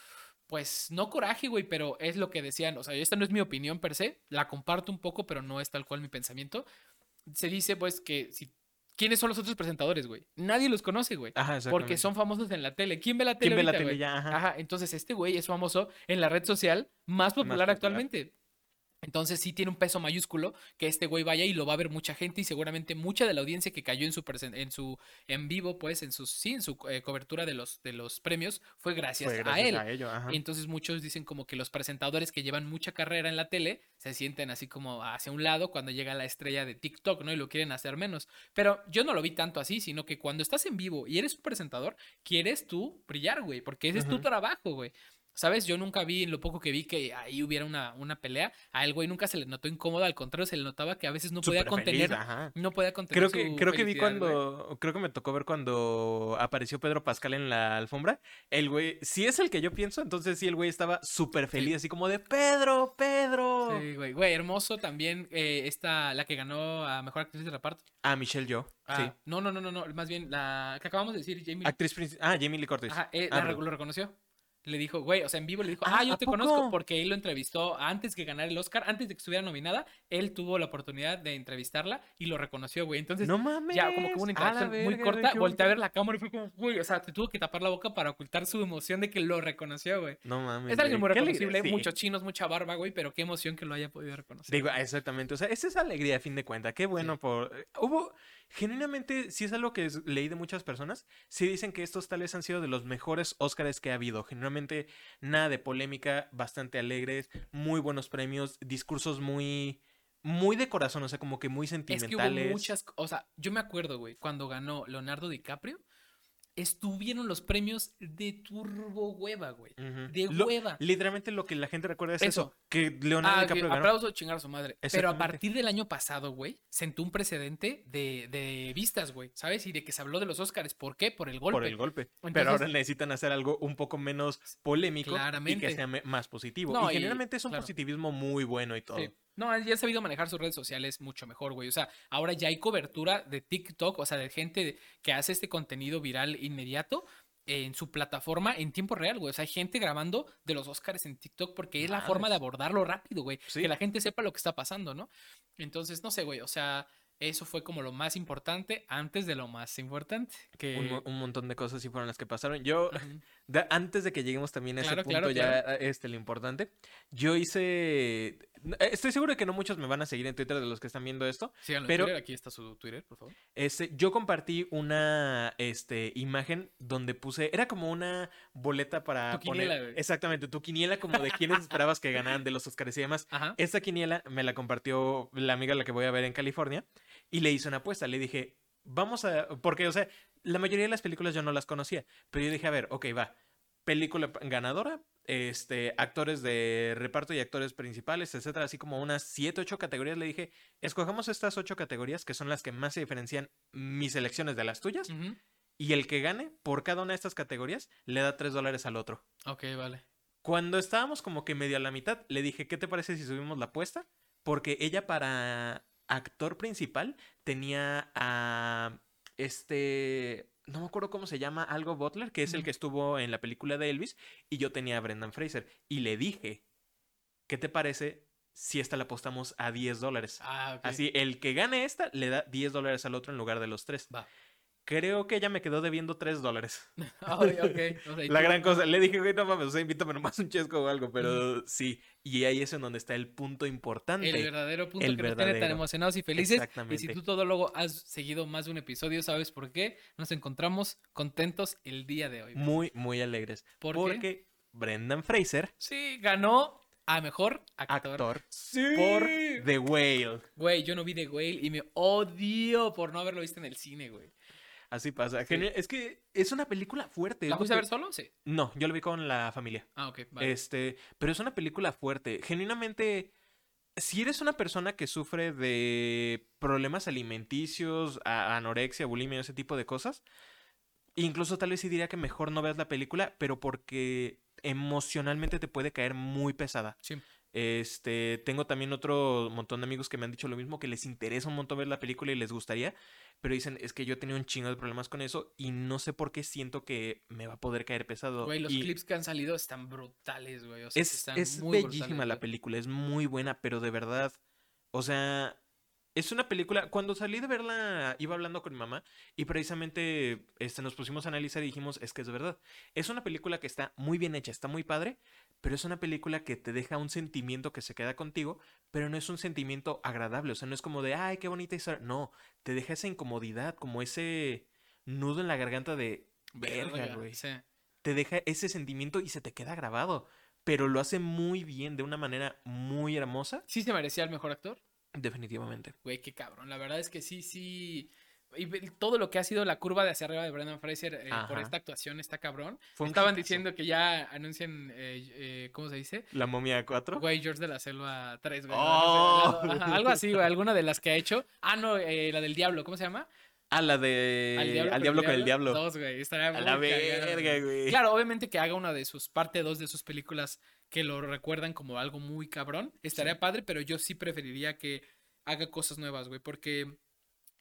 Pues no coraje, güey, pero es lo que decían. O sea, esta no es mi opinión per se. La comparto un poco, pero no es tal cual mi pensamiento. Se dice, pues, que si. ¿Quiénes son los otros presentadores, güey? Nadie los conoce, güey. Porque son famosos en la tele. ¿Quién ve la tele? ¿Quién ve la ahorita, tele ya? Ajá. Ajá, entonces este güey es famoso en la red social más popular popular. actualmente. Entonces sí tiene un peso mayúsculo que este güey vaya y lo va a ver mucha gente y seguramente mucha de la audiencia que cayó en su en su en vivo pues en su sí en su eh, cobertura de los de los premios fue gracias, Fue a él. a ello, ajá. Y entonces muchos dicen como que los presentadores que llevan mucha carrera en la tele se sienten así como hacia un lado cuando llega la estrella de TikTok, ¿no? Y lo quieren hacer menos. Pero yo no lo vi tanto así, sino que cuando estás en vivo y eres un presentador, quieres tú brillar, güey, porque ese es tu trabajo, güey. ¿Sabes? Yo nunca vi, en lo poco que vi, que ahí hubiera una, una pelea. A el güey nunca se le notó incómodo, al contrario, se le notaba que a veces no podía feliz, contener. ajá. No podía contener Creo que, su creo que vi güey. cuando, creo que me tocó ver cuando apareció Pedro Pascal en la alfombra. El güey, si es el que yo pienso, entonces sí, el güey estaba súper feliz, así como de Pedro, Pedro. Sí, güey. Güey, hermoso también eh, esta, la que ganó a Mejor Actriz de Reparto. Ah, Michelle Yo, Ah, sí. No, no, no, no, no, más bien la que acabamos de decir, Jamie. Actriz principal. Ah, Jamie Lee Curtis. Ajá, eh, Ah, la- lo reconoció. Le dijo, güey, o sea, en vivo le dijo, Ah, ah, yo ¿a te conozco porque él lo entrevistó antes que ganara el Oscar, antes de que estuviera nominada, él tuvo la oportunidad de entrevistarla y lo reconoció, güey. Entonces, no mames. ya como que hubo una interacción muy corta, volteé a ver la cámara y fue como, güey, o sea, te tuvo que tapar la boca para ocultar su emoción de que lo reconoció, güey. No mames. Es alguien muy reconocible, sí. muchos chinos, mucha barba, güey, pero qué emoción que lo haya podido reconocer. Digo, exactamente. O sea, es esa alegría a fin de cuentas. Qué bueno por. eh, Hubo. Genuinamente, si es algo que es- leí de muchas personas, sí dicen que estos tal vez han sido de los mejores Óscares que ha habido. Genuinamente, nada de polémica, bastante alegres, muy buenos premios, discursos muy. Muy de corazón, o sea, como que muy Es que hubo sentimentales. muchas, o sea, yo me acuerdo, güey, cuando ganó Leonardo DiCaprio, estuvieron los premios de turbo hueva, güey. De Lo- hueva. Literalmente lo que la gente recuerda es eso. Eso. que Leonardo Ah, que DiCaprio ganó. aplauso chingar a su madre. Pero a partir del año pasado, güey, sentó un precedente de, de vistas, güey, ¿sabes? Y de que se habló de los Oscars. ¿Por qué? Por el golpe. Por el golpe. Pero ahora necesitan hacer algo un poco menos polémico y Claramente. que sea más positivo. No, y y- generalmente es un claro. positivismo muy bueno y todo. Sí. No, ya ha sabido manejar sus redes sociales mucho mejor, güey. O sea, ahora ya hay cobertura de TikTok, o sea, de gente que hace este contenido viral inmediato en su plataforma en tiempo real, güey. O sea, hay gente grabando de los Oscars en TikTok porque es la forma de abordarlo rápido, güey. Sí. Que la gente sepa lo que está pasando, ¿no? Entonces, no sé, güey. O sea, eso fue como lo más importante antes de lo más importante. Que... Un, mo- un montón de cosas sí fueron las que pasaron. Yo. De- antes de que lleguemos también a ese punto claro, ya este lo importante, yo hice, estoy seguro de que no muchos me van a seguir en Twitter de los que están viendo esto. Síganlo en Pero- Twitter. Aquí está su Twitter, por favor. Este, yo compartí una este, imagen donde puse, era como una boleta para Tu quiniela, poner, güey. exactamente, tu quiniela como de quienes esperabas que ganaran de los Oscars y demás. Ajá. Esta quiniela me la compartió la amiga a la que voy a ver en California y le hice una apuesta. Le dije, vamos a. Porque, o sea, la mayoría de las películas yo no las conocía. Pero yo dije, a ver, ok, va. Película ganadora, este, actores de reparto y actores principales, etcétera, así como unas 7, 8 categorías. Le dije, escojamos estas 8 categorías que son las que más se diferencian mis elecciones de las tuyas. Y el que gane por cada una de estas categorías le da 3 dólares al otro. Ok, vale. Cuando estábamos como que medio a la mitad, le dije, ¿qué te parece si subimos la apuesta? Porque ella para actor principal tenía a este, no me acuerdo cómo se llama, algo Butler, que es el que estuvo en la película de Elvis, y yo tenía a Brendan Fraser. Y le dije, ¿qué te parece si esta la apostamos a 10 dólares? Ah. Así, el que gane esta le da 10 dólares al otro en lugar de los 3. Va. Creo que ella me quedó debiendo 3 dólares. Ay, ok. O sea, y La gran cosa. Le dije, güey, no mames, o sea, invítame nomás un chesco o algo, pero sí. Y ahí es en donde está el punto importante. El verdadero punto El que nos tiene tan verdadero. emocionados y felices. Y si Exactamente. tú todo luego has seguido más de un episodio, ¿sabes por qué? Nos encontramos contentos el día de hoy. Muy, muy alegres. ¿Por qué? porque Brendan Fraser, Sí, ganó a mejor actor. actor, Sí. por The Whale. Güey, yo no vi The Whale y me odio por no haberlo visto en el cine, güey. Así pasa. Sí. Es que es una película fuerte. ¿La fuiste a ver solo? Sí. No, yo lo vi con la familia. Ah, ok, vale. Este, pero es una película fuerte. Genuinamente, si eres una persona que sufre de problemas alimenticios, anorexia, bulimia, ese tipo de cosas, incluso tal vez sí diría que mejor no veas la película, pero porque emocionalmente te puede caer muy pesada. Sí. Este, tengo también otro montón de amigos que me han dicho lo mismo, que les interesa un montón ver la película y les gustaría, pero dicen, es que yo he tenido un chingo de problemas con eso y no sé por qué siento que me va a poder caer pesado. Güey, los Y- clips que han salido están brutales, güey. O sea, es, están es muy bellísima brutales, la película, es muy buena, pero de verdad, o sea, es una película, cuando salí de verla, iba hablando con mi mamá y precisamente este, nos pusimos a analizar y dijimos, es que es de verdad, es una película que está muy bien hecha, está muy padre, pero es una película que te deja un sentimiento que se queda contigo, pero no es un sentimiento agradable, o sea, no es como de, ay, qué bonita historia, no, te deja esa incomodidad, como ese nudo en la garganta de, verga, güey Sí. te deja ese sentimiento y se te queda grabado. Pero lo hace muy bien, de una manera muy hermosa. ¿Sí se merecía el mejor actor? Definitivamente. Güey, qué cabrón. La verdad es que sí, sí. Y todo lo que ha sido la curva de hacia arriba de Brendan Fraser eh, por esta actuación está cabrón. Fue Estaban diciendo que ya anuncian, eh, eh, ¿cómo se dice? La momia 4. Güey, George de la Selva 3, güey. Oh. no sé, ajá, algo así, güey. Alguna de las que ha hecho. Ah, no, la del Diablo, ¿cómo se llama? Ah, la de. Al diablo, con el diablo. Dos, güey. Estaría A la verga, güey. Claro, obviamente que haga una de sus parte 2 de sus películas que lo recuerdan como algo muy cabrón. Estaría padre, pero yo sí preferiría que haga cosas nuevas, güey, porque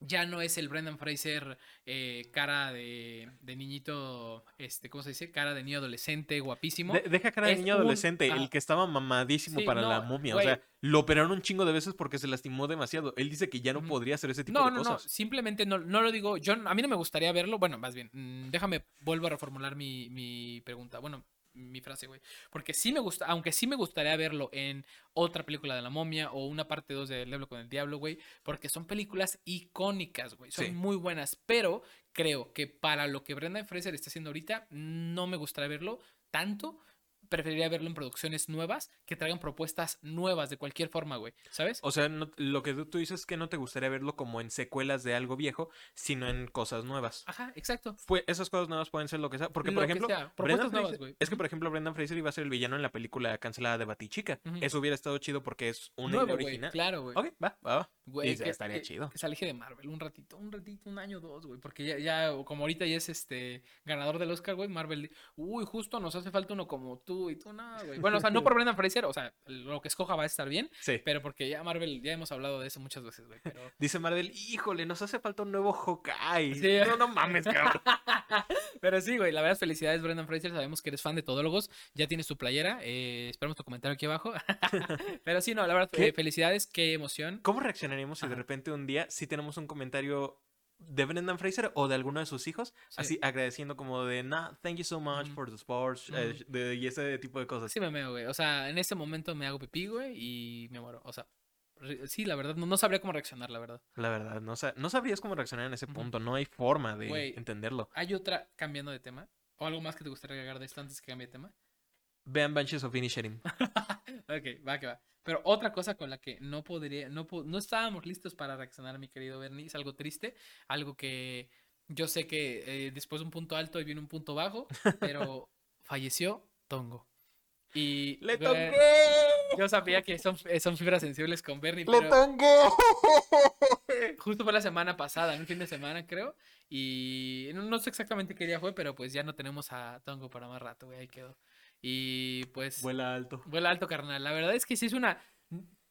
ya no es el Brendan Fraser eh, cara de, de niñito, este, ¿cómo se dice? Cara de niño adolescente, guapísimo. De- deja cara de Es niño un- adolescente, ah. el que estaba mamadísimo Sí, para la no, momia. güey. O sea, lo operaron un chingo de veces porque se lastimó demasiado. Él dice que ya no podría hacer ese tipo No, de no, no, cosas. simplemente no, no lo digo, yo, a mí no me gustaría verlo, bueno, más bien, mm, déjame, vuelvo a reformular mi, mi pregunta, bueno, mi frase, güey, porque sí me gusta, aunque sí me gustaría verlo en otra película de la momia o una parte 2 de Diablo con el Diablo, güey, porque son películas icónicas, güey, son Sí. muy buenas, pero creo que para lo que Brendan Fraser está haciendo ahorita, no me gustaría verlo tanto. Preferiría verlo en producciones nuevas que traigan propuestas nuevas de cualquier forma, güey. ¿Sabes? O sea, no- lo que tú- dices es que no te gustaría verlo como en secuelas de algo viejo, sino en cosas nuevas. Ajá, exacto. Pues esas cosas nuevas pueden ser lo que sea. Porque, por ejemplo, propuestas Brendan nuevas, Fraser- güey. es que, por ejemplo, Brendan Fraser iba a ser el villano en la película cancelada de Batichica. Ujú. Eso hubiera estado chido porque es una Nuevo, original. Claro, güey. Ok, va, va, va. Güey, Y que, estaría que- chido. que se aleje de Marvel un ratito, un ratito, un año, dos, güey. Porque ya, ya, como ahorita ya es este ganador del Oscar, güey, Marvel. Uy, justo nos hace falta uno como tú y tú, no, güey. Bueno, o sea, no por Brendan Fraser, o sea, lo que escoja va a estar bien. Sí. Pero porque ya Marvel, ya hemos hablado de eso muchas veces, güey. Pero. Dice Marvel, híjole, nos hace falta un nuevo Hawkeye. Sí. No, no mames, cabrón. Pero sí, güey, la verdad, felicidades, Brendan Fraser. Sabemos que eres fan de Todólogos. Ya tienes tu playera. Eh, esperamos tu comentario aquí abajo. Pero sí, no, la verdad, eh, felicidades, qué emoción. ¿Cómo reaccionaríamos si de repente un día sí tenemos un comentario de Brendan Fraser o de alguno de sus hijos? Sí. Así agradeciendo como de, nah, thank you so much for the sports eh, de- y ese tipo de cosas. Sí me meo, güey. O sea, en este momento me hago pipí, güey, y me muero. O sea, sí, la verdad, no, no sabría cómo reaccionar, la verdad. La verdad, no, sa- no sabrías cómo reaccionar en ese punto. No hay forma de Güey. entenderlo. ¿Hay otra cambiando de tema? ¿O algo más que te gustaría agregar de esto antes que cambie de tema? Vean Banshees of Inisherin. ok, va que va. Pero otra cosa con la que no podría, no, no estábamos listos para reaccionar, mi querido Bernie, es algo triste, algo que yo sé que eh, después de un punto alto y viene un punto bajo, pero falleció Tongo. Y ¡Le güey, toqué! Yo sabía que son, eh, son fibras sensibles con Bernie, ¡Le pero toqué! justo fue la semana pasada, en el fin de semana creo, y no, no sé exactamente qué día fue, pero pues ya no tenemos a Tongo para más rato, güey, ahí quedó. Y pues... Vuela alto. Vuela alto, carnal. La verdad es que sí es una.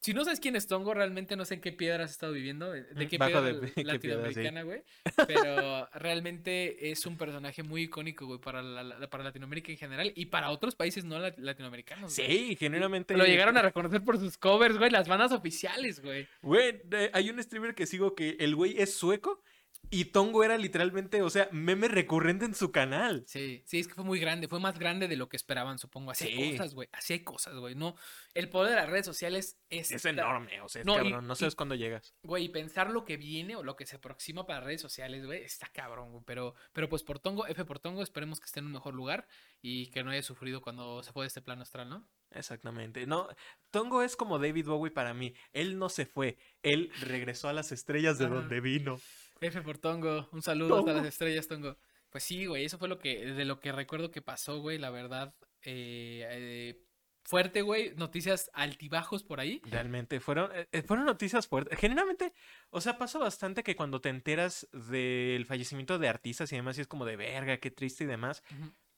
Si no sabes quién es Tongo, realmente no sé en qué piedra has estado viviendo. De de qué bajo piedra de- latinoamericana, güey. Pero realmente es un personaje muy icónico, güey, para, la- para Latinoamérica en general y para otros países no lat- latinoamericanos. Sí, genuinamente. Lo llegaron a reconocer por sus covers, güey, las bandas oficiales, güey. Güey, hay un streamer que sigo que el güey es sueco y Tongo era literalmente, o sea, meme recurrente en su canal. Sí, sí, es que fue muy grande, fue más grande de lo que esperaban, supongo. Así hay cosas, güey, así hay cosas, güey. No, el poder de las redes sociales es... Es enorme, o sea, es No, y- cabrón. no y- sabes cuándo llegas. Güey, pensar lo que viene o lo que se aproxima para redes sociales, güey, está cabrón, güey. Pero, pero pues por Tongo, F por Tongo, esperemos que esté en un mejor lugar y que no haya sufrido cuando se fue de este plano astral, ¿no? Exactamente. No, Tongo es como David Bowie para mí. Él no se fue, él regresó a las estrellas de donde vino. F por Tongo, un saludo hasta las Tongo. estrellas, Tongo. Pues sí, güey, eso fue lo que, de lo que recuerdo que pasó, güey, la verdad. eh, eh, fuerte, güey, noticias altibajos por ahí. Realmente, fueron, eh, fueron noticias fuertes. Generalmente, o sea, pasa bastante que cuando te enteras del fallecimiento de artistas y demás, y es como de verga, qué triste y demás.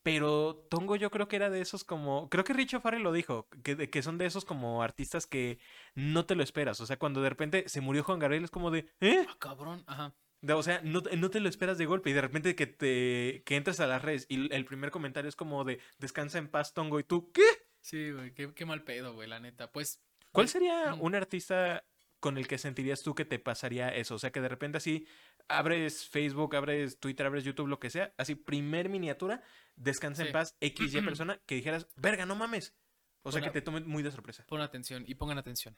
Pero Tongo yo creo que era de esos como, creo que Richo Farrell lo dijo, que, de- que son de esos como artistas que no te lo esperas. O sea, cuando de repente se murió Juan Gabriel es como de, ¿eh? Ah, cabrón, ajá. O sea, no, te- no te lo esperas de golpe y de repente que te que entras a las redes y el primer comentario es como de, descansa en paz Tongo y tú, ¿qué? Sí, güey, qué, qué mal pedo, güey, la neta. Pues, ¿Cuál sería un artista con el que sentirías tú que te pasaría eso? O sea, que de repente así abres Facebook, abres Twitter, abres YouTube, lo que sea, así primer miniatura, descansa Sí. en paz, XY persona, que dijeras, verga, no mames. O sea, que te tome muy de sorpresa. Pon atención y pongan atención.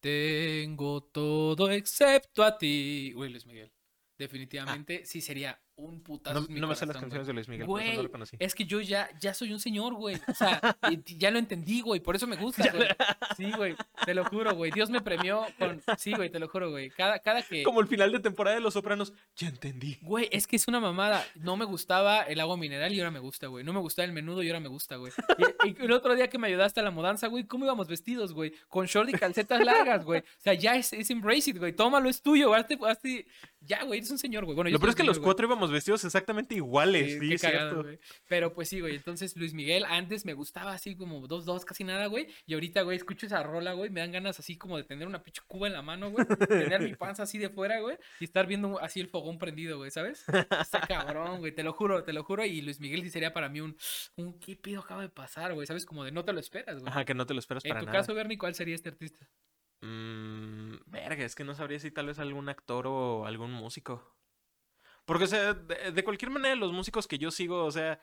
Tengo todo excepto a ti. Güey, Luis Miguel. Definitivamente sí sería un putazo. No, me sé las canciones güey. de Luis Miguel, por eso no Güey, lo conocí. Es que yo ya, ya soy un señor, güey. O sea, ya lo entendí, güey. Por eso me gusta, güey. Sí, güey. Te lo juro, güey. Dios me premió con. Sí, güey, te lo juro, güey. Cada, cada que. Como el final de temporada de Los Sopranos. Ya entendí. Güey, es que es una mamada. No me gustaba el agua mineral y ahora me gusta, güey. No me gustaba el menudo y ahora me gusta, güey. Y, y el otro día que me ayudaste a la mudanza, güey, ¿cómo íbamos vestidos, güey? Con short y calcetas largas, güey. O sea, ya es, es embrace it, güey. Tómalo, es tuyo. Hazte, hazte- Ya, güey, eres un señor, güey. Bueno, yo Lo peor es que los güey. cuatro vestidos exactamente iguales. Sí, cagado, güey. Pero pues sí, güey. Entonces Luis Miguel antes me gustaba así como dos, dos, casi nada, güey. Y ahorita, güey, escucho esa rola, güey. Me dan ganas así como de tener una pinche cuba en la mano, güey. Tener mi panza así de fuera, güey. Y estar viendo así el fogón prendido, güey, ¿sabes? Está cabrón, güey. Te lo juro, te lo juro. Y Luis Miguel sí sería para mí un, un ¿qué pido acaba de pasar, güey? ¿Sabes? Como de no te lo esperas, güey. Ajá, que no te lo esperas En para tu nada. caso, Bernie, ¿cuál sería este artista? Mm, verga, es que no sabría si tal vez algún actor o algún músico. Porque, o sea, de, de cualquier manera, los músicos que yo sigo, o sea,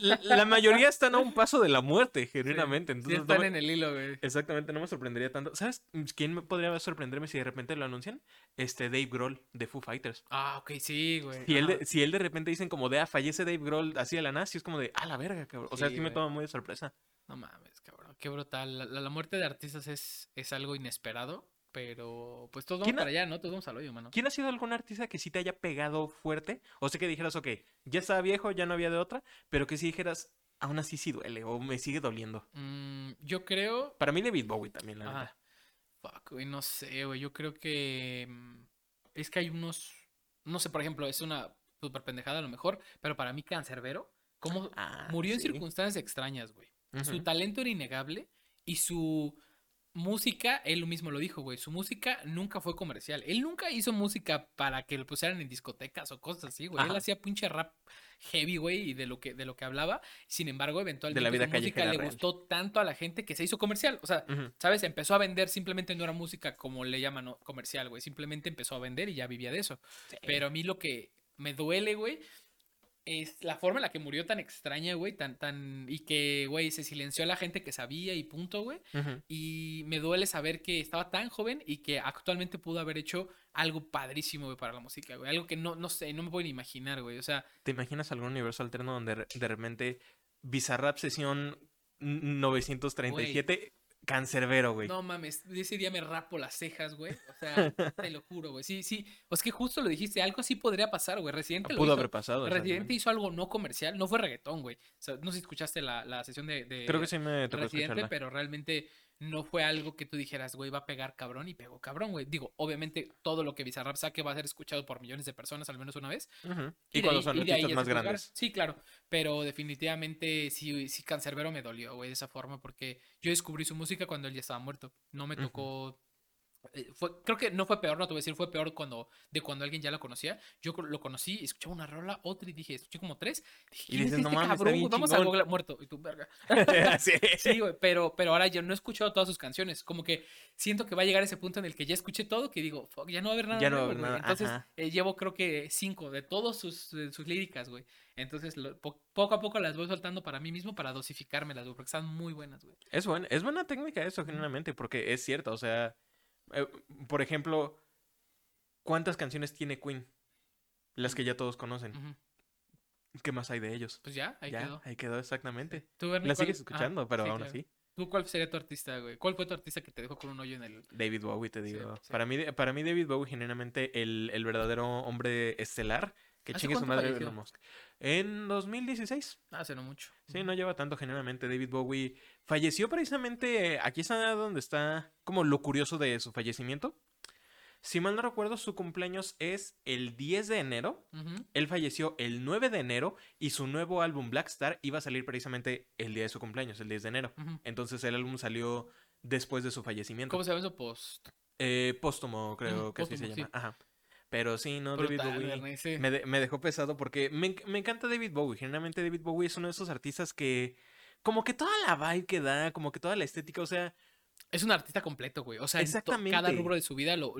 la, la mayoría están a un paso de la muerte, genuinamente. Sí, Entonces, no están me- en el hilo, güey. Exactamente, no me sorprendería tanto. ¿Sabes quién me podría sorprenderme si de repente lo anuncian? Este Dave Grohl de Foo Fighters. Ah, ok, sí, güey. Si él, de, si él de repente dicen como de, ah, fallece Dave Grohl así de la sí es como de, ah, la verga, cabrón. O sea, Sí, sí, me toma muy de sorpresa. No mames, cabrón. Qué brutal. La, la- la muerte de artistas es, es algo inesperado, pero pues todos vamos ¿Quién ha- para allá, ¿no? Todos vamos al hoyo, mano. ¿Quién ha sido algún artista que sí te haya pegado fuerte? O sea, que dijeras, ok, ya estaba viejo, ya no había de otra, pero que sí dijeras, aún así sí duele o me sigue doliendo. Mm, yo creo. Para mí David Bowie también, la neta. Fuck, güey, no sé, güey. Yo creo que. mm, Es que hay unos. No sé, por ejemplo, es una super pendejada a lo mejor, pero para mí, Cancerbero, como Ah, murió en circunstancias extrañas, güey. Su talento era innegable y su música, él mismo lo dijo, güey, su música nunca fue comercial. Él nunca hizo música para que lo pusieran en discotecas o cosas así, güey. Él hacía pinche rap heavy, güey, y de lo que de lo que hablaba. Sin embargo, eventualmente vida su música le real. gustó tanto a la gente que se hizo comercial. O sea. ¿sabes? Empezó a vender, simplemente no era música como le llaman ¿no? comercial, güey. Simplemente empezó a vender y ya vivía de eso. Pero a mí lo que me duele, güey, es la forma en la que murió tan extraña, güey, tan, tan, y que, güey, se silenció a la gente que sabía y punto, güey. Y me duele saber que estaba tan joven y que actualmente pudo haber hecho algo padrísimo, güey, para la música, güey. Algo que no, no sé, no me puedo ni imaginar, güey. O sea, ¿Te imaginas algún universo alterno donde de repente Bizarrap sesión 937 Cancerbero, güey? no mames, ese día me rapo las cejas, güey. O sea, te lo juro, güey. Sí, sí. O es que justo lo dijiste, algo así podría pasar, güey. Residente lo Pudo hizo. haber pasado. Residente hizo algo no comercial, no fue reggaetón, güey. O sea, no sé si escuchaste la, la sesión de, de Creo que sí me tocó Residente, escucharla. pero realmente no fue algo que tú dijeras, güey, va a pegar cabrón y pegó cabrón, güey. Digo, obviamente todo lo que Bizarrap saque va a ser escuchado por millones de personas al menos una vez. Y, cuando ahí- son artistas más grandes. Sí, claro. Pero definitivamente sí, sí Cancerbero me dolió, güey, de esa forma, porque yo descubrí su música cuando él ya estaba muerto. No me tocó. Eh, Fue, creo que no fue peor, no te voy a decir, fue peor cuando, de cuando alguien ya lo conocía. Yo lo conocí, escuchaba una rola, otra y dije, escuché como tres. Dije, Y ¿quién dices, es "No este mames, está cabrón? bien Vamos a chingón". googlear", muerto. Y tú, verga. sí. Sí, güey, pero, pero ahora yo no he escuchado todas sus canciones. Como que siento que va a llegar ese punto en el que ya escuché todo, que digo, "Fuck, ya no va a haber nada. Ya no va a haber güey". nada, Entonces, eh, llevo creo que cinco de todas sus, de sus líricas, güey. Entonces, lo- po- poco a poco las voy soltando para mí mismo, para dosificármelas, güey, porque están muy buenas, güey. Es, buen- es buena técnica eso, genuinamente, porque es cierto, o sea, eh, por ejemplo, ¿cuántas canciones tiene Queen? Las que ya todos conocen. ¿Qué más hay de ellos? Pues ya, ahí ya, quedó. ahí quedó exactamente. ¿Tú, Bernie, Las cuál- sigues ah, escuchando, pero sí, aún claro. así. ¿Tú cuál sería tu artista, güey? ¿Cuál fue tu artista que te dejó con un hoyo en el... David Bowie, te Sí, digo. sí. Para, mí, para mí, David Bowie, genuinamente, el, el verdadero hombre estelar. Que ¿Hace chingue su madre? Elon Musk. En 2016. Hace no mucho. Sí, no lleva tanto generalmente. David Bowie falleció precisamente. Aquí está donde está como lo curioso de su fallecimiento. Si mal no recuerdo, su cumpleaños es el 10 de enero. Él falleció el 9 de enero y su nuevo álbum Black Star iba a salir precisamente el día de su cumpleaños, el 10 de enero. Entonces el álbum salió después de su fallecimiento. ¿Cómo se llama eso? Post. Eh, póstumo, creo que así se póstumo, llama. sí. Ajá. Pero sí, no, David Bowie. Sí. Me, de- me dejó pesado porque me, me encanta David Bowie. Generalmente David Bowie es uno de esos artistas que como que toda la vibe que da, como que toda la estética, o sea, Es un artista completo, güey. O sea, en to- cada Exactamente. rubro de su vida, lo,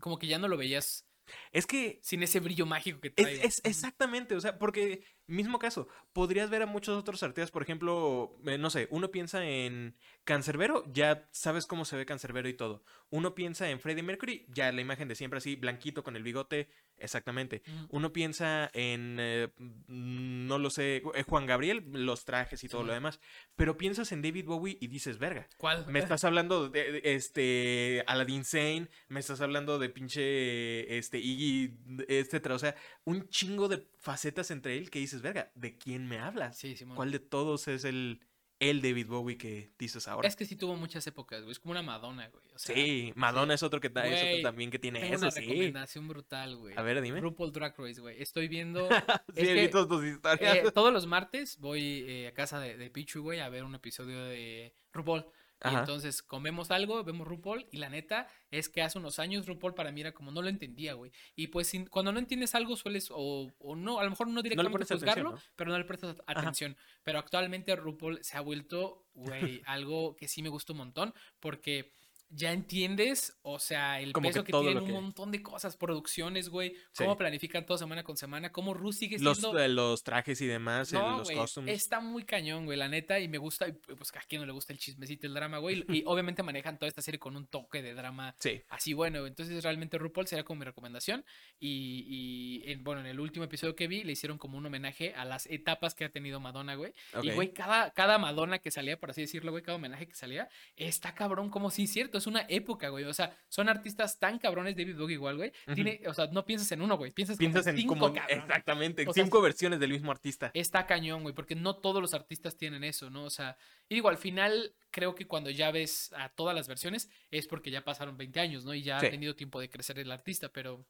como que ya no lo veías es que sin ese brillo mágico que es, trae. es exactamente, o sea, porque Mismo caso, podrías ver a muchos otros artistas, por ejemplo, eh, no sé, uno piensa en Cancerbero, ya sabes cómo se ve Cancerbero y todo. Uno piensa en Freddie Mercury, ya la imagen de siempre así, blanquito con el bigote, exactamente. Uno piensa en, eh, mm, no lo sé, eh, Juan Gabriel, los trajes y todo lo demás. Pero piensas en David Bowie y dices, verga. ¿Cuál? Me estás hablando de, de, este Aladdin Sane, me estás hablando de pinche este Iggy, etcétera, o sea, un chingo de facetas entre él que dices, verga, ¿de quién me hablas? Sí, Simón. ¿Cuál de todos es el el David Bowie que dices ahora? Es que sí tuvo muchas épocas, güey. Es como una Madonna, güey. O sea, sí, Madonna es otro que es otro también que tiene eso, una sí. recomendación brutal, güey. A ver, dime. RuPaul Drag Race, güey. Estoy viendo... sí, es he que, visto tus historias. eh, todos los martes voy eh, a casa de, de Pichu, güey, a ver un episodio de RuPaul. Y entonces comemos algo, vemos RuPaul, y la neta es que hace unos años RuPaul para mí era como no lo entendía, güey. Y pues sin- cuando no entiendes algo sueles, o, o no, a lo mejor no directamente atención, juzgarlo, ¿no? pero no le prestas atención. Pero actualmente RuPaul se ha vuelto, güey, algo que sí me gusta un montón, porque ya entiendes, o sea, el Como que peso que, todo tienen un que- montón de cosas, producciones, güey, Sí. cómo planifican todo semana con semana, cómo Ru sigue Los, siendo... eh, los trajes y demás, el- los costumes. está muy cañón, güey, la neta, y me gusta, y, pues a quien no le gusta el chismecito, el drama, güey, y obviamente manejan toda esta serie con un toque de drama Sí. así bueno, entonces realmente RuPaul sería como mi recomendación, y, y en- bueno, en el último episodio que vi le hicieron como un homenaje a las etapas que ha tenido Madonna, güey, y güey, cada, cada Madonna que salía, por así decirlo, güey, cada homenaje que salía, está cabrón, como sí, cierto, es una época, güey, o sea, son artistas tan cabrones, David Bowie igual, güey, tiene, o sea, no piensas en uno, güey, piensas, como Piensas en cinco como exactamente, O sea, cinco versiones del mismo artista. Está cañón, güey, porque no todos los artistas tienen eso, ¿no? O sea, y digo, al final creo que cuando ya ves a todas las versiones es porque ya pasaron 20 años, ¿no? Y ya Sí. ha tenido tiempo de crecer el artista, pero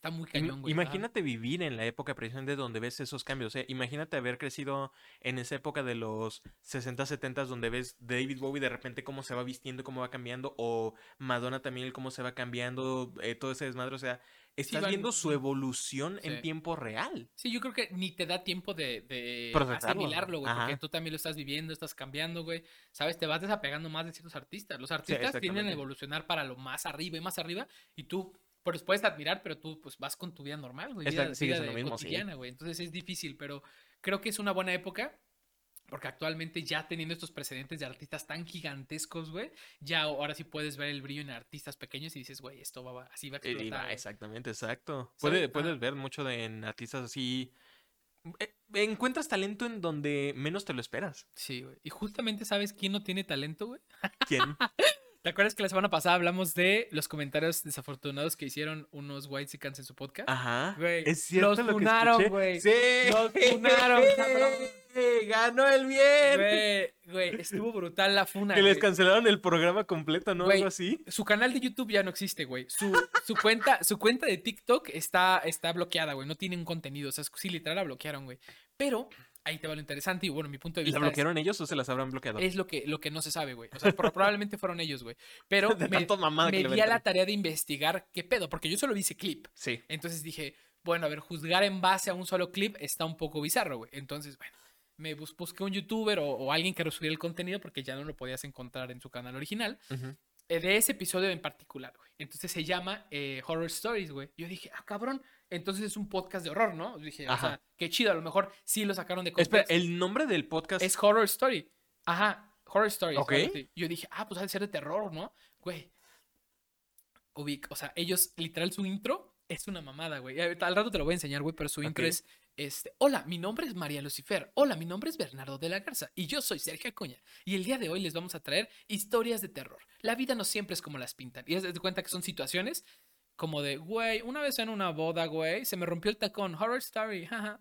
está muy cañón, güey. Imagínate vivir en la época precisamente donde ves esos cambios. eh, Imagínate haber crecido en esa época de los 60, 70 donde ves David Bowie de repente cómo se va vistiendo, cómo va cambiando, o Madonna también cómo se va cambiando, eh, todo ese desmadre. O sea, estás viendo su evolución en Sí. tiempo real. Sí, yo creo que ni te da tiempo de, de asimilarlo, güey, porque tú también lo estás viviendo, estás cambiando, güey. ¿Sabes? Te vas desapegando más de ciertos artistas. Los artistas tienden a evolucionar para lo más arriba y más arriba, y tú pues puedes admirar, pero tú pues vas con tu vida normal, güey, vida, sigues vida lo mismo, sí. cotidiana, güey. Entonces es difícil, pero creo que es una buena época. Porque actualmente ya teniendo estos precedentes de artistas tan gigantescos, güey, ya ahora sí puedes ver el brillo en artistas pequeños y dices, güey, esto va, va- así va a va- explotar. güey". exactamente, exacto. ¿Sabes? Puede- Ajá. puedes ver mucho de, en artistas así. eh, encuentras talento en donde menos te lo esperas. Sí, güey. Y justamente, ¿sabes quién no tiene talento, güey? ¿Quién? ¿Te acuerdas que la semana pasada hablamos de los comentarios desafortunados que hicieron unos white en su podcast? Ajá. Güey, es cierto los lo que funaron, güey. Sí. Los funaron, cabrón. Ganó el bien. Güey, güey, estuvo brutal la funa. Que les cancelaron el programa completo, ¿no? Güey, Algo así. Su canal de YouTube ya no existe, güey. Su, su cuenta, su cuenta de TikTok está, está bloqueada, güey. No tiene un contenido. O sea, sí, literal la bloquearon, güey. Pero ahí te va lo interesante. Y bueno, mi punto de ¿La vista. es- bloquearon ellos o se las habrán bloqueado? Es, lo que, lo que no se sabe, güey. O sea, pro- probablemente fueron ellos, güey. Pero De me, me di a la tarea de investigar qué pedo. Porque yo solo vi ese clip. Sí. Entonces dije, bueno, a ver, juzgar en base a un solo clip está un poco bizarro, güey. Entonces, bueno, me bus- busqué un youtuber o, o alguien que resubiera el contenido porque ya no lo podías encontrar en su canal original. Ujú. eh, de ese episodio en particular, güey. Entonces se llama eh, Horror Stories, güey. Yo dije, ah, cabrón. Entonces es un podcast de horror, ¿no? Dije, o Ajá. sea, qué chido. A lo mejor sí lo sacaron de contexto. Espera, el nombre del podcast. Es Horror Story. Ajá, Horror Story. Ok. Yo dije, ah, pues ha de ser de terror, ¿no? Güey. Ubic, o sea, ellos, literal, su intro es una mamada, güey. Al rato te lo voy a enseñar, güey, pero su intro Ok. es, este, hola, mi nombre es María Lucifer. Hola, mi nombre es Bernardo de la Garza. Y yo soy Sergio Acuña. Y el día de hoy les vamos a traer historias de terror. La vida no siempre es como las pintan. Y es de cuenta que son situaciones como de, güey, una vez en una boda, güey, se me rompió el tacón. Horror Story, jaja.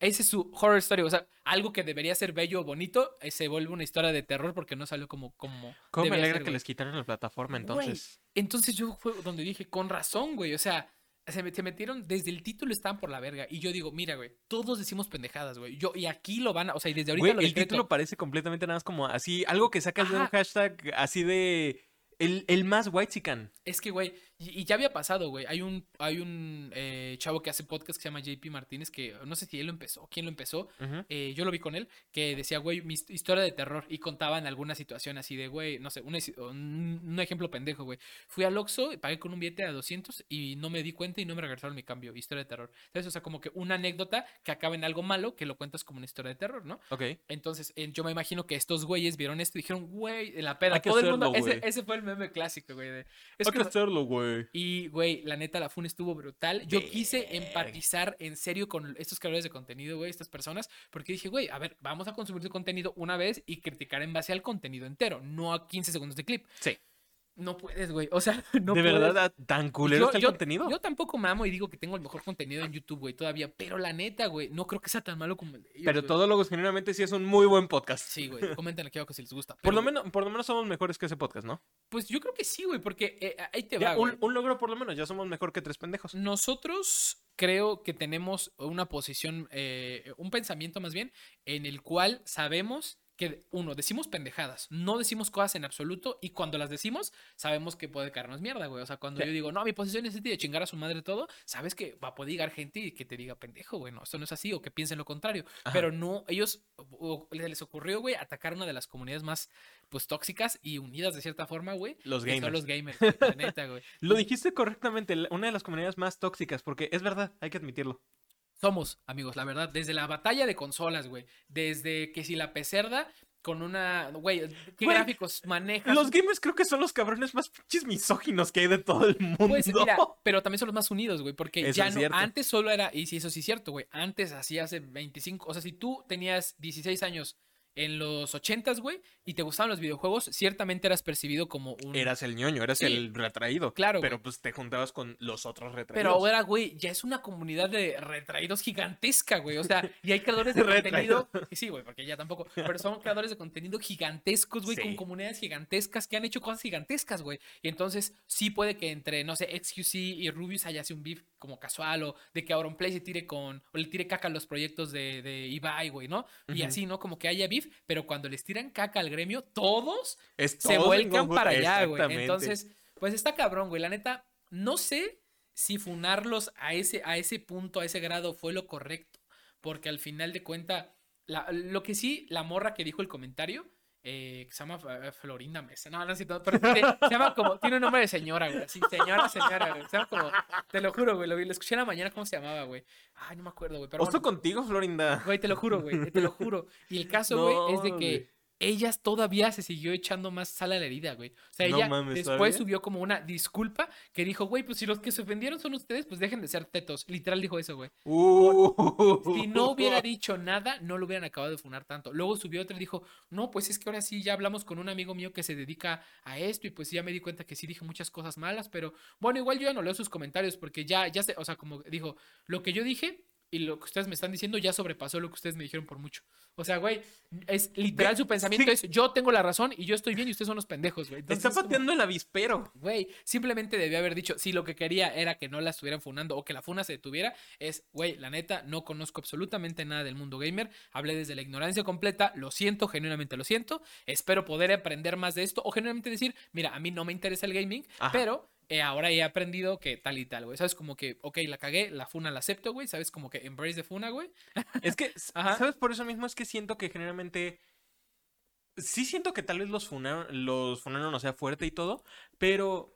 Ese es su horror story. O sea, algo que debería ser bello o bonito, eh, se vuelve una historia de terror porque no salió como. como ¿Cómo me alegra ser, que güey. les quitaron la plataforma Güey, entonces? Entonces yo fue donde dije, con razón, güey. O sea, se, me- se metieron, desde el título estaban por la verga. Y yo digo, mira, güey, todos decimos pendejadas, güey. Yo, y aquí lo van a, o sea, y desde ahorita Güey, lo el decreto. título parece completamente nada más como así, algo que sacas de un Ajá. hashtag así de. El, el más white Es que, güey, Y, y ya había pasado, güey. Hay un, hay un eh, chavo que hace podcast que se llama JP Martínez, que no sé si él lo empezó, quién lo empezó. Eh, yo lo vi con él, que decía, güey, mi hist- historia de terror. Y contaban alguna situación así de, güey, no sé, un, un ejemplo pendejo, güey. Fui al Oxxo y pagué con un billete a 200 y no me di cuenta y no me regresaron mi cambio. Historia de terror. ¿Sabes? O sea, como que una anécdota que acaba en algo malo que lo cuentas como una historia de terror, ¿no? Ok. Entonces, eh, yo me imagino que estos güeyes vieron esto y dijeron, güey, en la peda. Hay que Todo el mundo, ese, ese fue el meme clásico, güey. de, es Hay que hacerlo, güey. Y, güey, la neta, la fun estuvo brutal. Yo quise empatizar en serio con estos creadores de contenido, güey, estas personas, porque dije, güey, a ver, vamos a consumir su contenido una vez y criticar en base al contenido entero, no a 15 segundos de clip. Sí. No puedes, güey. O sea, no ¿De puedes. verdad tan culero Yo- está el yo- contenido? Yo tampoco me amo y digo que tengo el mejor contenido en YouTube, güey, todavía. Pero la neta, güey, no creo que sea tan malo como el de ellos, Pero. Todólogos generalmente sí es un muy buen podcast. Sí, güey. Comenten aquí abajo si les gusta. Por lo, menos, por lo menos somos mejores que ese podcast, ¿no? Pues yo creo que sí, güey, porque eh, ahí te Ya, va, un, un logro por lo menos, ya somos mejor que tres pendejos. Nosotros creo que tenemos una posición, eh, un pensamiento más bien, en el cual sabemos que, uno, decimos pendejadas, no decimos cosas en absoluto y cuando las decimos, sabemos que puede caernos mierda, güey. O sea, cuando Sí. yo digo, no, mi posición es esta y de chingar a su madre todo, sabes que va a poder llegar gente y que te diga pendejo, güey, no, esto no es así o que piensen lo contrario. Ajá. Pero no, ellos, o- les ocurrió, güey, atacar una de las comunidades más, pues, tóxicas y unidas de cierta forma, güey. Los que son gamers. los gamers, la neta, güey. Lo dijiste correctamente, una de las comunidades más tóxicas, porque es verdad, hay que admitirlo. Somos, amigos, la verdad, desde la batalla de consolas, güey. Desde que si la pecerda con una. Güey, ¿qué Güey, gráficos manejas? Los gamers creo que son los cabrones más pinches misóginos que hay de todo el mundo. Pues mira, pero también son los más unidos, güey, porque Eso ya no, cierto. antes solo era, y sí, eso sí es cierto, güey, antes así hace 25, o sea, si tú tenías 16 años en los 80s, güey, y te gustaban los videojuegos, ciertamente eras percibido como un... Eras el ñoño, eras Sí. el retraído. Claro, Pero güey. pues te juntabas con los otros Pero retraídos. ahora, güey, ya es una comunidad de retraídos gigantesca, güey. O sea, y hay creadores de contenido. y Sí, güey, porque ya tampoco. Pero son creadores de contenido gigantescos, güey, con comunidades gigantescas que han hecho cosas gigantescas, güey. Y entonces sí puede que entre, no sé, XQC y Rubius haya así un beef como casual o de que Auronplay se tire con. o le tire caca a los proyectos de, de Ibai, güey, ¿no? Y así, ¿no? Como que haya beef, pero cuando les tiran caca al gremio, todos Es se vuelcan para allá, güey. Entonces, pues está cabrón, güey. La neta, no sé si funarlos a ese, a ese punto, a ese grado, fue lo correcto. Porque al final de cuenta, la- lo que sí, la morra que dijo el comentario, eh, que se llama eh, Florinda Mesa. No, no sé, no, pero se llama como, tiene un nombre de señora, güey. Así, señora, señora, güey. Se llama como, te lo juro, güey. Lo, lo escuché en la mañana, ¿cómo se llamaba, güey? Ay, no me acuerdo, güey. Pero bueno. contigo, Florinda. Güey, te lo juro, güey, te lo juro. Y el caso, güey, es de que ellas todavía se siguió echando más sal a la herida, güey. O sea, No ella mames, después subió como una disculpa que dijo, güey, pues si los que se ofendieron son ustedes, pues dejen de ser tetos. Literal dijo eso, güey. Uh. Si no hubiera dicho nada, no lo hubieran acabado de funar tanto. Luego subió otra y dijo, no, pues es que ahora sí ya hablamos con un amigo mío que se dedica a esto y pues ya me di cuenta que sí dije muchas cosas malas, pero bueno, igual yo ya no leo sus comentarios porque ya, ya sé, o sea, como dijo, lo que yo dije y lo que ustedes me están diciendo ya sobrepasó lo que ustedes me dijeron por mucho. O sea, güey, es literal su pensamiento sí. es yo tengo la razón y yo estoy bien y ustedes son los pendejos, güey. Está Entonces, como- pateando el avispero. Güey, simplemente debió haber dicho, si lo que quería era que no la estuvieran funando o que la funa se detuviera, es, güey, la neta, no conozco absolutamente nada del mundo gamer, hablé desde la ignorancia completa, lo siento, genuinamente lo siento, espero poder aprender más de esto o genuinamente decir, mira, a mí no me interesa el gaming, Ajá. pero eh, ahora he aprendido que tal y tal, güey, sabes, como que, ok, la cagué, la funa la acepto, güey, sabes, como que embrace de funa, güey. Es que. ¿sabes? Por eso mismo es que siento que generalmente. Sí siento que tal vez los funaron, los funaron, o sea, fuerte y todo, pero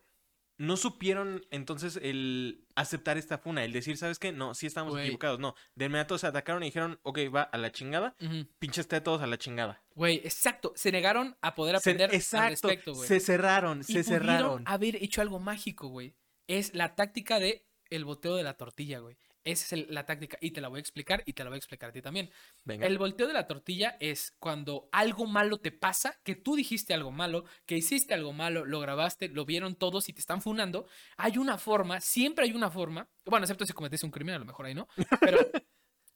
no supieron entonces el aceptar esta funa, el decir, ¿sabes qué? No, sí estamos equivocados. No, de inmediato se atacaron y dijeron, ok, va a la chingada, Ujú. pinches tetos a la chingada. Güey, exacto, se negaron a poder Se- aprender al exacto, respecto, güey. se cerraron, Y se cerraron. haber hecho algo mágico, güey. Es la táctica de el boteo de la tortilla, güey. Esa es el- la táctica. Y te la voy a explicar y te la voy a explicar a ti también. Venga. El volteo de la tortilla es cuando algo malo te pasa, que tú dijiste algo malo, que hiciste algo malo, lo grabaste, lo vieron todos y te están funando. Hay una forma, siempre hay una forma. Bueno, excepto si cometiste un crimen, a lo mejor ahí no. Pero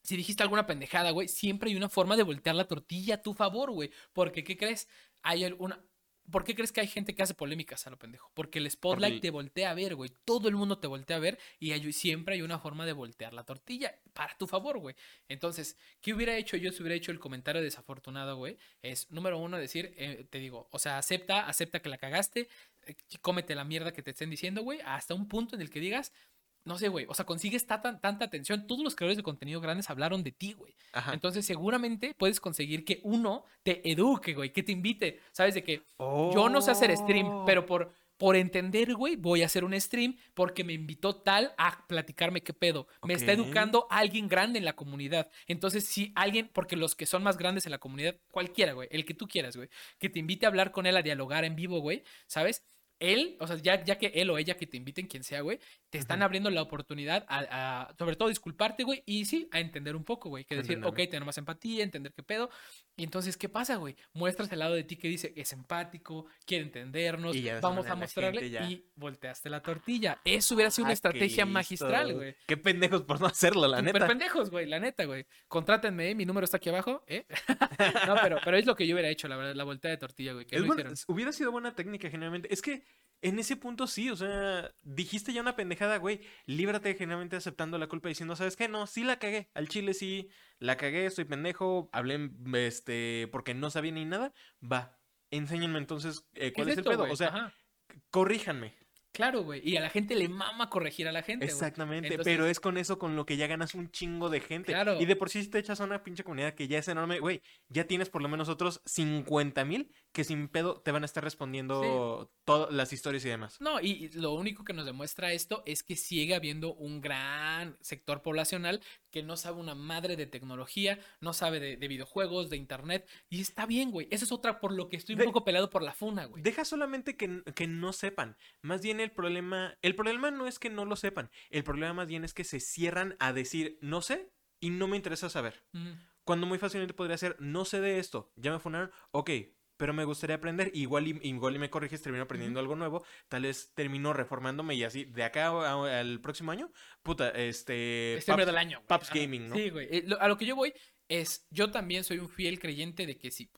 si dijiste alguna pendejada, güey, siempre hay una forma de voltear la tortilla a tu favor, güey. Porque, ¿qué crees? Hay alguna. ¿Por qué crees que hay gente que hace polémicas a lo pendejo? Porque el spotlight te voltea a ver, güey. Todo el mundo te voltea a ver y hay- siempre hay una forma de voltear la tortilla para tu favor, güey. Entonces, ¿qué hubiera hecho yo si hubiera hecho el comentario desafortunado, güey? Es, número uno, decir, eh, te digo, o sea, acepta, acepta que la cagaste, eh, cómete la mierda que te estén diciendo, güey, hasta un punto en el que digas, no sé, güey, o sea, consigues tanta, tanta atención. Todos los creadores de contenido grandes hablaron de ti, güey. Entonces, seguramente puedes conseguir que uno te eduque, güey, que te invite. ¿Sabes? De que yo no sé hacer stream, Oh. pero por, por entender, güey, voy a hacer un stream porque me invitó tal a platicarme qué pedo. Me está educando alguien grande en la comunidad. Entonces, si alguien, porque los que son más grandes en la comunidad, cualquiera, güey, el que tú quieras, güey, que te invite a hablar con él, a dialogar en vivo, güey, ¿sabes? Él, o sea, ya, ya que él o ella que te inviten, quien sea, güey, te están abriendo la oportunidad a, a, sobre todo, disculparte, güey, y sí, a entender un poco, güey, que decir, Entenderme. ok, tener más empatía, entender qué pedo. Y entonces, ¿qué pasa, güey? Muestras el lado de ti que dice, es empático, quiere entendernos, vamos a mostrarle y volteaste la tortilla. Eso hubiera sido una Ah, estrategia magistral, güey. Qué pendejos por no hacerlo, la Súper neta. pendejos, güey, la neta, güey. Contrátenme, ¿eh? mi número está aquí abajo, ¿eh? no, pero, pero es lo que yo hubiera hecho, la verdad, la voltea de tortilla, güey, que Es no buena- hicieron. hubiera sido buena técnica generalmente. Es que en ese punto sí, o sea, dijiste ya una pendejada, güey. Líbrate generalmente aceptando la culpa diciendo, ¿sabes qué? No, sí la cagué. Al chile sí, la cagué, estoy pendejo, hablé este porque no sabía ni nada. Va, enséñenme entonces eh, cuál es, el esto, pedo. O sea, Ajá. corríjanme. Claro, güey. Y a la gente le mama corregir a la gente, güey. Exactamente, Entonces- pero es con eso con lo que ya ganas un chingo de gente. Claro. Y de por sí si te echas a una pinche comunidad que ya es enorme, güey, ya tienes por lo menos otros 50 mil que sin pedo te van a estar respondiendo todas las historias y demás. No, y lo único que nos demuestra esto es que sigue habiendo un gran sector poblacional que no sabe una madre de tecnología, no sabe de, de videojuegos, de internet, y está bien, güey. Eso es otra por lo que estoy un De- poco peleado por la funa, güey. Deja solamente que, que no sepan. Más bien el problema, el problema no es que no lo sepan. El problema más bien es que se cierran a decir no sé y no me interesa saber. Mm, Cuando muy fácilmente podría ser no sé de esto, ya me funaron, ok. Pero me gustaría aprender, igual y, igual y me corriges, termino aprendiendo algo nuevo, tal vez termino reformándome y así, de acá a- al próximo año, puta, este... Este Paps- del año. güey. Paps. Gaming, ¿no? Sí, güey. Eh, lo- A lo que yo voy es, yo también soy un fiel creyente de que si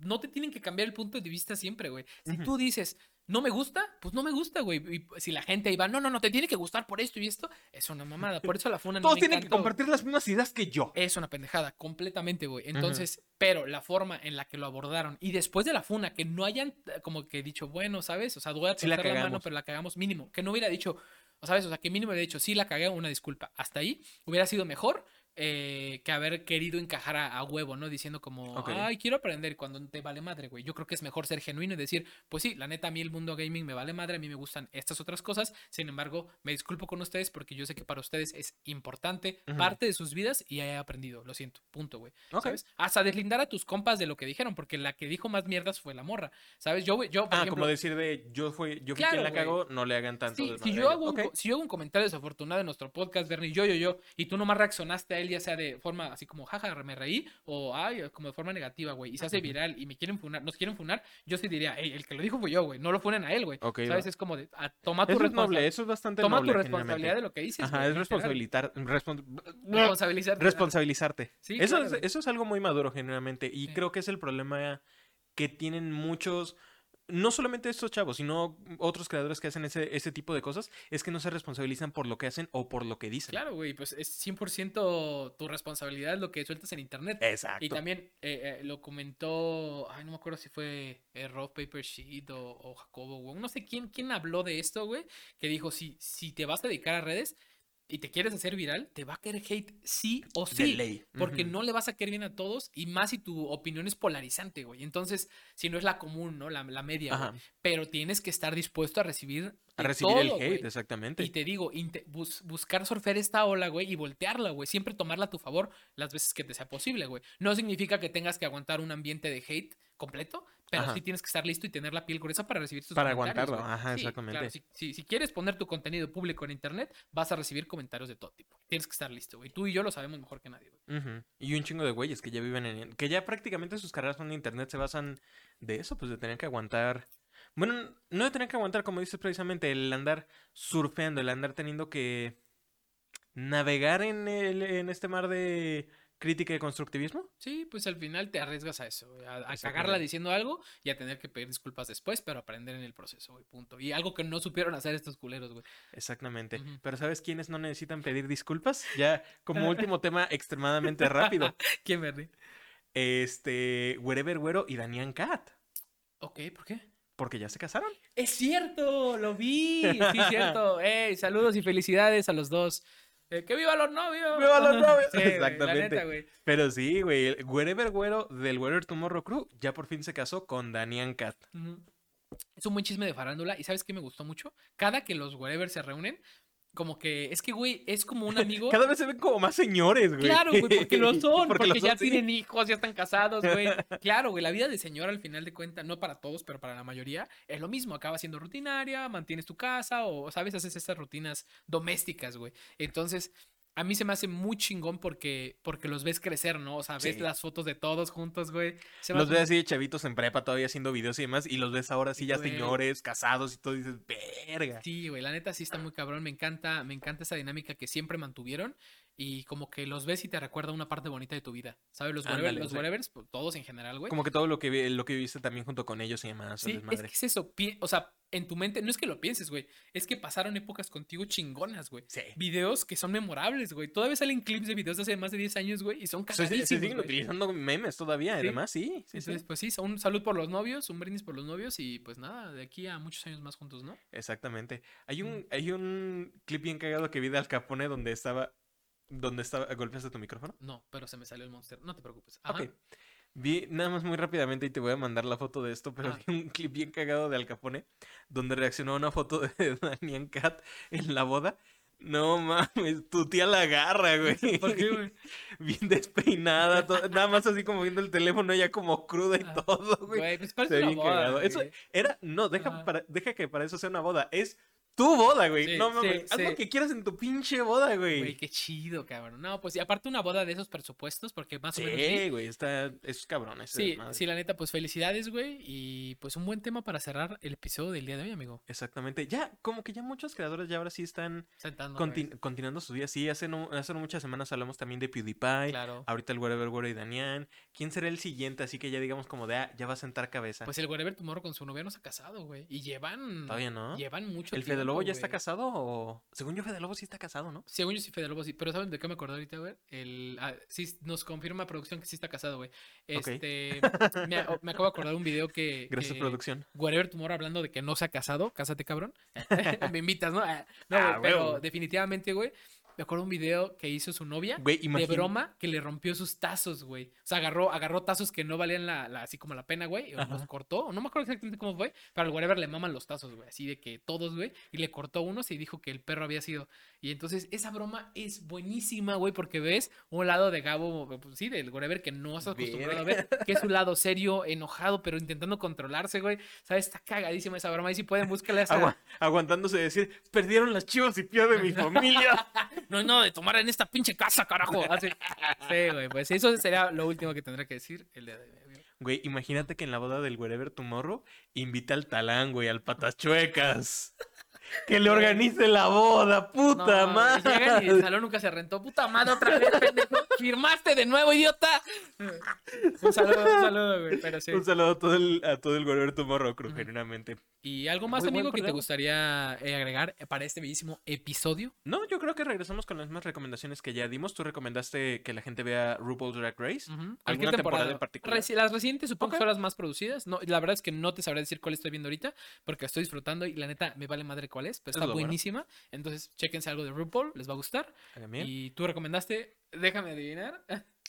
no te tienen que cambiar el punto de vista siempre, güey. Si tú dices, no me gusta, pues no me gusta, güey. Y si la gente ahí va, no, no, no, te tiene que gustar por esto y esto, es una mamada. Por eso la funa no Todos me tienen que compartir las mismas ideas que yo. Es una pendejada, completamente, güey. Entonces, pero la forma en la que lo abordaron y después de la funa, que no hayan eh, como que dicho, bueno, ¿sabes? O sea, voy a Sí la la, mano, pero la cagamos mínimo. Que no hubiera dicho, o ¿sabes? O sea, que mínimo hubiera dicho, sí la cagué, una disculpa. Hasta ahí hubiera sido mejor eh, que haber querido encajar a, a huevo, ¿no? Diciendo como, ay, quiero aprender cuando te vale madre, güey. Yo creo que es mejor ser genuino y decir, pues sí, la neta, a mí el mundo gaming me vale madre, a mí me gustan estas otras cosas. Sin embargo, me disculpo con ustedes porque yo sé que para ustedes es importante, parte de sus vidas y he aprendido, lo siento, punto, güey. ¿Sabes? Hasta deslindar a tus compas de lo que dijeron, porque la que dijo más mierdas fue la morra. ¿Sabes? Yo, yo por Ah, ejemplo, como decir de yo fui, yo fui Claro, quien la cagó, no le hagan tanto. Sí, si yo, hago un, si yo hago un comentario desafortunado en nuestro podcast, Bernie, yo, yo, yo, y tú nomás reaccionaste a él, ya sea de forma así como, jaja, me reí, o ay, como de forma negativa, güey, y se hace viral y me quieren funar, nos quieren funar, yo sí diría, hey, el que lo dijo fue yo, güey, no lo funen a él, güey. ¿Sabes? va. Es como de, a- toma tu responsabilidad. eso es bastante Toma noble. tu responsabilidad de lo que dices. Ajá, es literal. responsabilitar, respon- Responsabilizarte. responsabilizarte. Sí, eso, claro, es, eso es algo muy maduro generalmente y Sí. creo que es el problema que tienen muchos, no solamente estos chavos, sino otros creadores que hacen ese, ese tipo de cosas, es que no se responsabilizan por lo que hacen o por lo que dicen. Claro, güey, pues es 100% tu responsabilidad lo que sueltas en internet. Exacto. Y también eh, eh, lo comentó, ay, no me acuerdo si fue eh, Rob Paper Sheet o, o Jacobo. No sé quién, quién habló de esto, güey. Que dijo, si, si te vas a dedicar a redes y te quieres hacer viral, te va a caer hate sí o De sí. ley. Porque no le vas a caer bien a todos y más si tu opinión es polarizante, güey. Entonces, si no es la común, ¿no? La, la media, güey. Pero tienes que estar dispuesto a recibir A de recibir el hate, güey. exactamente. Y te digo, bus- buscar surfear esta ola, güey, y voltearla, güey. Siempre tomarla a tu favor las veces que te sea posible, güey. No significa que tengas que aguantar un ambiente de hate completo, pero Ajá. sí tienes que estar listo y tener la piel gruesa para recibir tus Para comentarios, aguantarlo, güey. ajá, Sí, exactamente. claro, si, si- si quieres poner tu contenido público en internet, vas a recibir comentarios de todo tipo. Tienes que estar listo, güey. Tú y yo lo sabemos mejor que nadie, güey. Y un chingo de güeyes que ya viven en... Que ya prácticamente sus carreras en internet se basan de eso, pues de tener que aguantar... Bueno, no de tener que aguantar, como dices precisamente, el andar surfeando, el andar teniendo que navegar en, el, en este mar de crítica y constructivismo. Sí, pues al final te arriesgas a eso, a, a cagarla diciendo algo y a tener que pedir disculpas después, pero aprender en el proceso, güey, punto. Y algo que no supieron hacer estos culeros, güey. Exactamente. Pero ¿sabes quiénes no necesitan pedir disculpas? Ya como último tema extremadamente rápido. ¿Quién me ríe? Este, Wherever Güero y Danian Cat. Ok, ¿por qué? Porque ya se casaron. Es cierto, lo vi. Sí, es cierto. Ey, saludos y felicidades a los dos. Eh, ¡Que viva los novios! ¡Viva los novios! Sí, Exactamente. neta, güey. Pero sí, güey. el Wherever Güero del Wherever Tomorrow Crew ya por fin se casó con Danian Cat. Es un buen chisme de farándula. ¿Y sabes qué me gustó mucho? Cada que los wherever se reúnen, como que es que, güey, es como un amigo. Cada vez se ven como más señores, güey. Claro, güey, porque lo son, porque, lo ya son, sí. tienen hijos, ya están casados, güey. Claro, güey, la vida de señor al final de cuentas, no para todos, pero para la mayoría, es lo mismo. Acaba siendo rutinaria, mantienes tu casa o, ¿sabes? Haces esas rutinas domésticas, güey. Entonces, a mí se me hace muy chingón porque, porque los ves crecer, ¿no? O sea, ves Sí. las fotos de todos juntos, güey. Se Los ves así de chavitos en prepa todavía haciendo videos y demás, y los ves ahora sí ya Güey. señores, casados y todo, y dices, verga. Sí, güey, la neta sí está muy cabrón. Me encanta, me encanta esa dinámica que siempre mantuvieron. Y como que los ves y te recuerda una parte bonita de tu vida. ¿Sabes? Los, wherever- Ándale, los sí. pues, todos en general, güey. Como que todo lo que, lo que viviste también junto con ellos y demás. Sí, es que es eso. O sea, en tu mente, no es que lo pienses, güey. Es que pasaron épocas contigo chingonas, güey. Sí. Videos que son memorables, güey. Todavía salen clips de videos de hace más de 10 años, güey. Y son sea, se- cagadísimos, siguen utilizando memes todavía, Sí. además, sí. sí, sí. Entonces, pues sí, un salud por los novios, un brindis por los novios y pues nada, de aquí a muchos años más juntos, ¿no? Exactamente. Hay un, hay un clip bien cagado que vi de Al Capone donde estaba. Donde estaba. ¿Golpeaste tu micrófono? No, pero se me salió el monster. No te preocupes. Ajá. Ok. Vi nada más muy rápidamente y te voy a mandar la foto de esto, pero Ah. vi un clip bien cagado de Al Capone donde reaccionó a una foto de Daniel Cat en la boda. No mames, tu tía la agarra, güey. ¿Por qué, güey? Bien despeinada, to- nada más así como viendo el teléfono, ya como cruda y Ah, todo, güey. Güey, pues parece una boda, cagado. Eso güey. era, no, deja, para- deja que para eso sea una boda. Es tu boda, güey. Sí, no sí, mames, haz lo sí. que quieras en tu pinche boda, Güey, güey. qué chido, cabrón. No, pues y aparte una boda de esos presupuestos, porque más o menos. Sí, güey, está, es cabrón. Sí, sí, la neta, pues felicidades, güey. Y pues un buen tema para cerrar el episodio del día de hoy, amigo. Exactamente. Ya, como que ya muchos creadores ya ahora sí están Sentando. contin- continuando su día. Sí, hace no, hace muchas semanas hablamos también de PewDiePie. Claro. Ahorita el Wherever Where y Danian. ¿Quién será el siguiente? Así que ya digamos como de, ah, ya va a sentar cabeza. Pues el Wherever Tomorrow con su novia no se ha casado, güey. Y llevan. Todavía no. Llevan mucho ¿El Fede Lobo ya está casado o...? Según yo, Fede Lobo sí está casado, ¿no? Según yo sí, Fede Lobo sí. Pero ¿saben de qué me acordé ahorita, güey? El, ah, sí, nos confirma producción que sí está casado, güey. Este. me, acabo de acordar un video que. Gracias, que producción. Wherever Tomorrow hablando de que no se ha casado. Cásate, cabrón. me invitas, ¿no? Ah, No, Ah, güey, pero definitivamente, güey. Me acuerdo un video que hizo su novia. Güey, de broma que le rompió sus tazos, güey. O sea, agarró, agarró tazos que no valían la, la- así como la pena, güey. y Los cortó. No me acuerdo exactamente cómo fue. Pero al whatever le maman los tazos, güey. Así de que todos, güey. Y le cortó unos y dijo que el perro había sido. Y entonces esa broma es buenísima, güey. Porque ves un lado de Gabo, pues, sí, del whatever que no estás acostumbrado a ver. Que es un lado serio, enojado, pero intentando controlarse, güey. ¿Sabes? Está cagadísima esa broma. Y si pueden, búscala esa. Agua- aguantándose de decir, perdieron las chivas y pierde mi familia. No hay nada de tomar en esta pinche casa, carajo. Así. Sí, güey. Pues eso sería lo último que tendré que decir el día de hoy. Güey, imagínate que en la boda del Wherever Tomorrow invita al talán, güey, al patas chuecas. Que le organice la boda, puta No, madre. Llegan y el salón nunca se rentó. Puta madre, otra vez, pendejo. Firmaste de nuevo, idiota. Un saludo, un saludo, güey. Pero sí. Un saludo a todo el, a todo el Wherever Tomorrow, creo, genuinamente. ¿Y algo más, Muy buen amigo, que te gustaría eh, agregar para este bellísimo episodio? No, yo creo que regresamos con las mismas recomendaciones que ya dimos. Tú recomendaste que la gente vea RuPaul's Drag Race. Ujú. ¿Alguna Cualquier temporada temporada. en particular? Reci- las recientes supongo que son las más producidas. No, la verdad es que no te sabré decir cuál estoy viendo ahorita porque estoy disfrutando y la neta me vale madre cuál es, pero Es está bueno. buenísima. Entonces, chéquense algo de RuPaul, les va a gustar. Y tú recomendaste, déjame adivinar.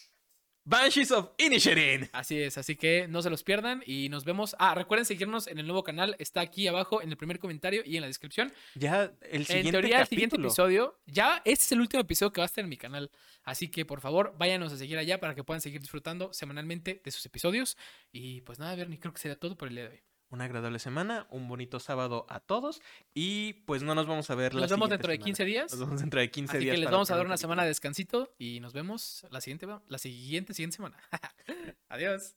Banshees of Inisherin. Así es, así que no se los pierdan y nos vemos. Ah, recuerden seguirnos en el nuevo canal, está aquí abajo en el primer comentario y en la descripción. Ya el siguiente en teoría, el siguiente episodio, ya este es el último episodio que va a estar en mi canal. Así que por favor, váyanos a seguir allá para que puedan seguir disfrutando semanalmente de sus episodios. Y pues nada, Bernie, creo que sería todo por el día de hoy. Una agradable semana, un bonito sábado a todos. Y pues no nos vamos a ver la Nos vemos siguiente dentro de semana. 15 días. Nos vemos dentro de 15 Así días. que les vamos a dar una semana de descansito y nos vemos la siguiente, la siguiente, siguiente semana. Adiós.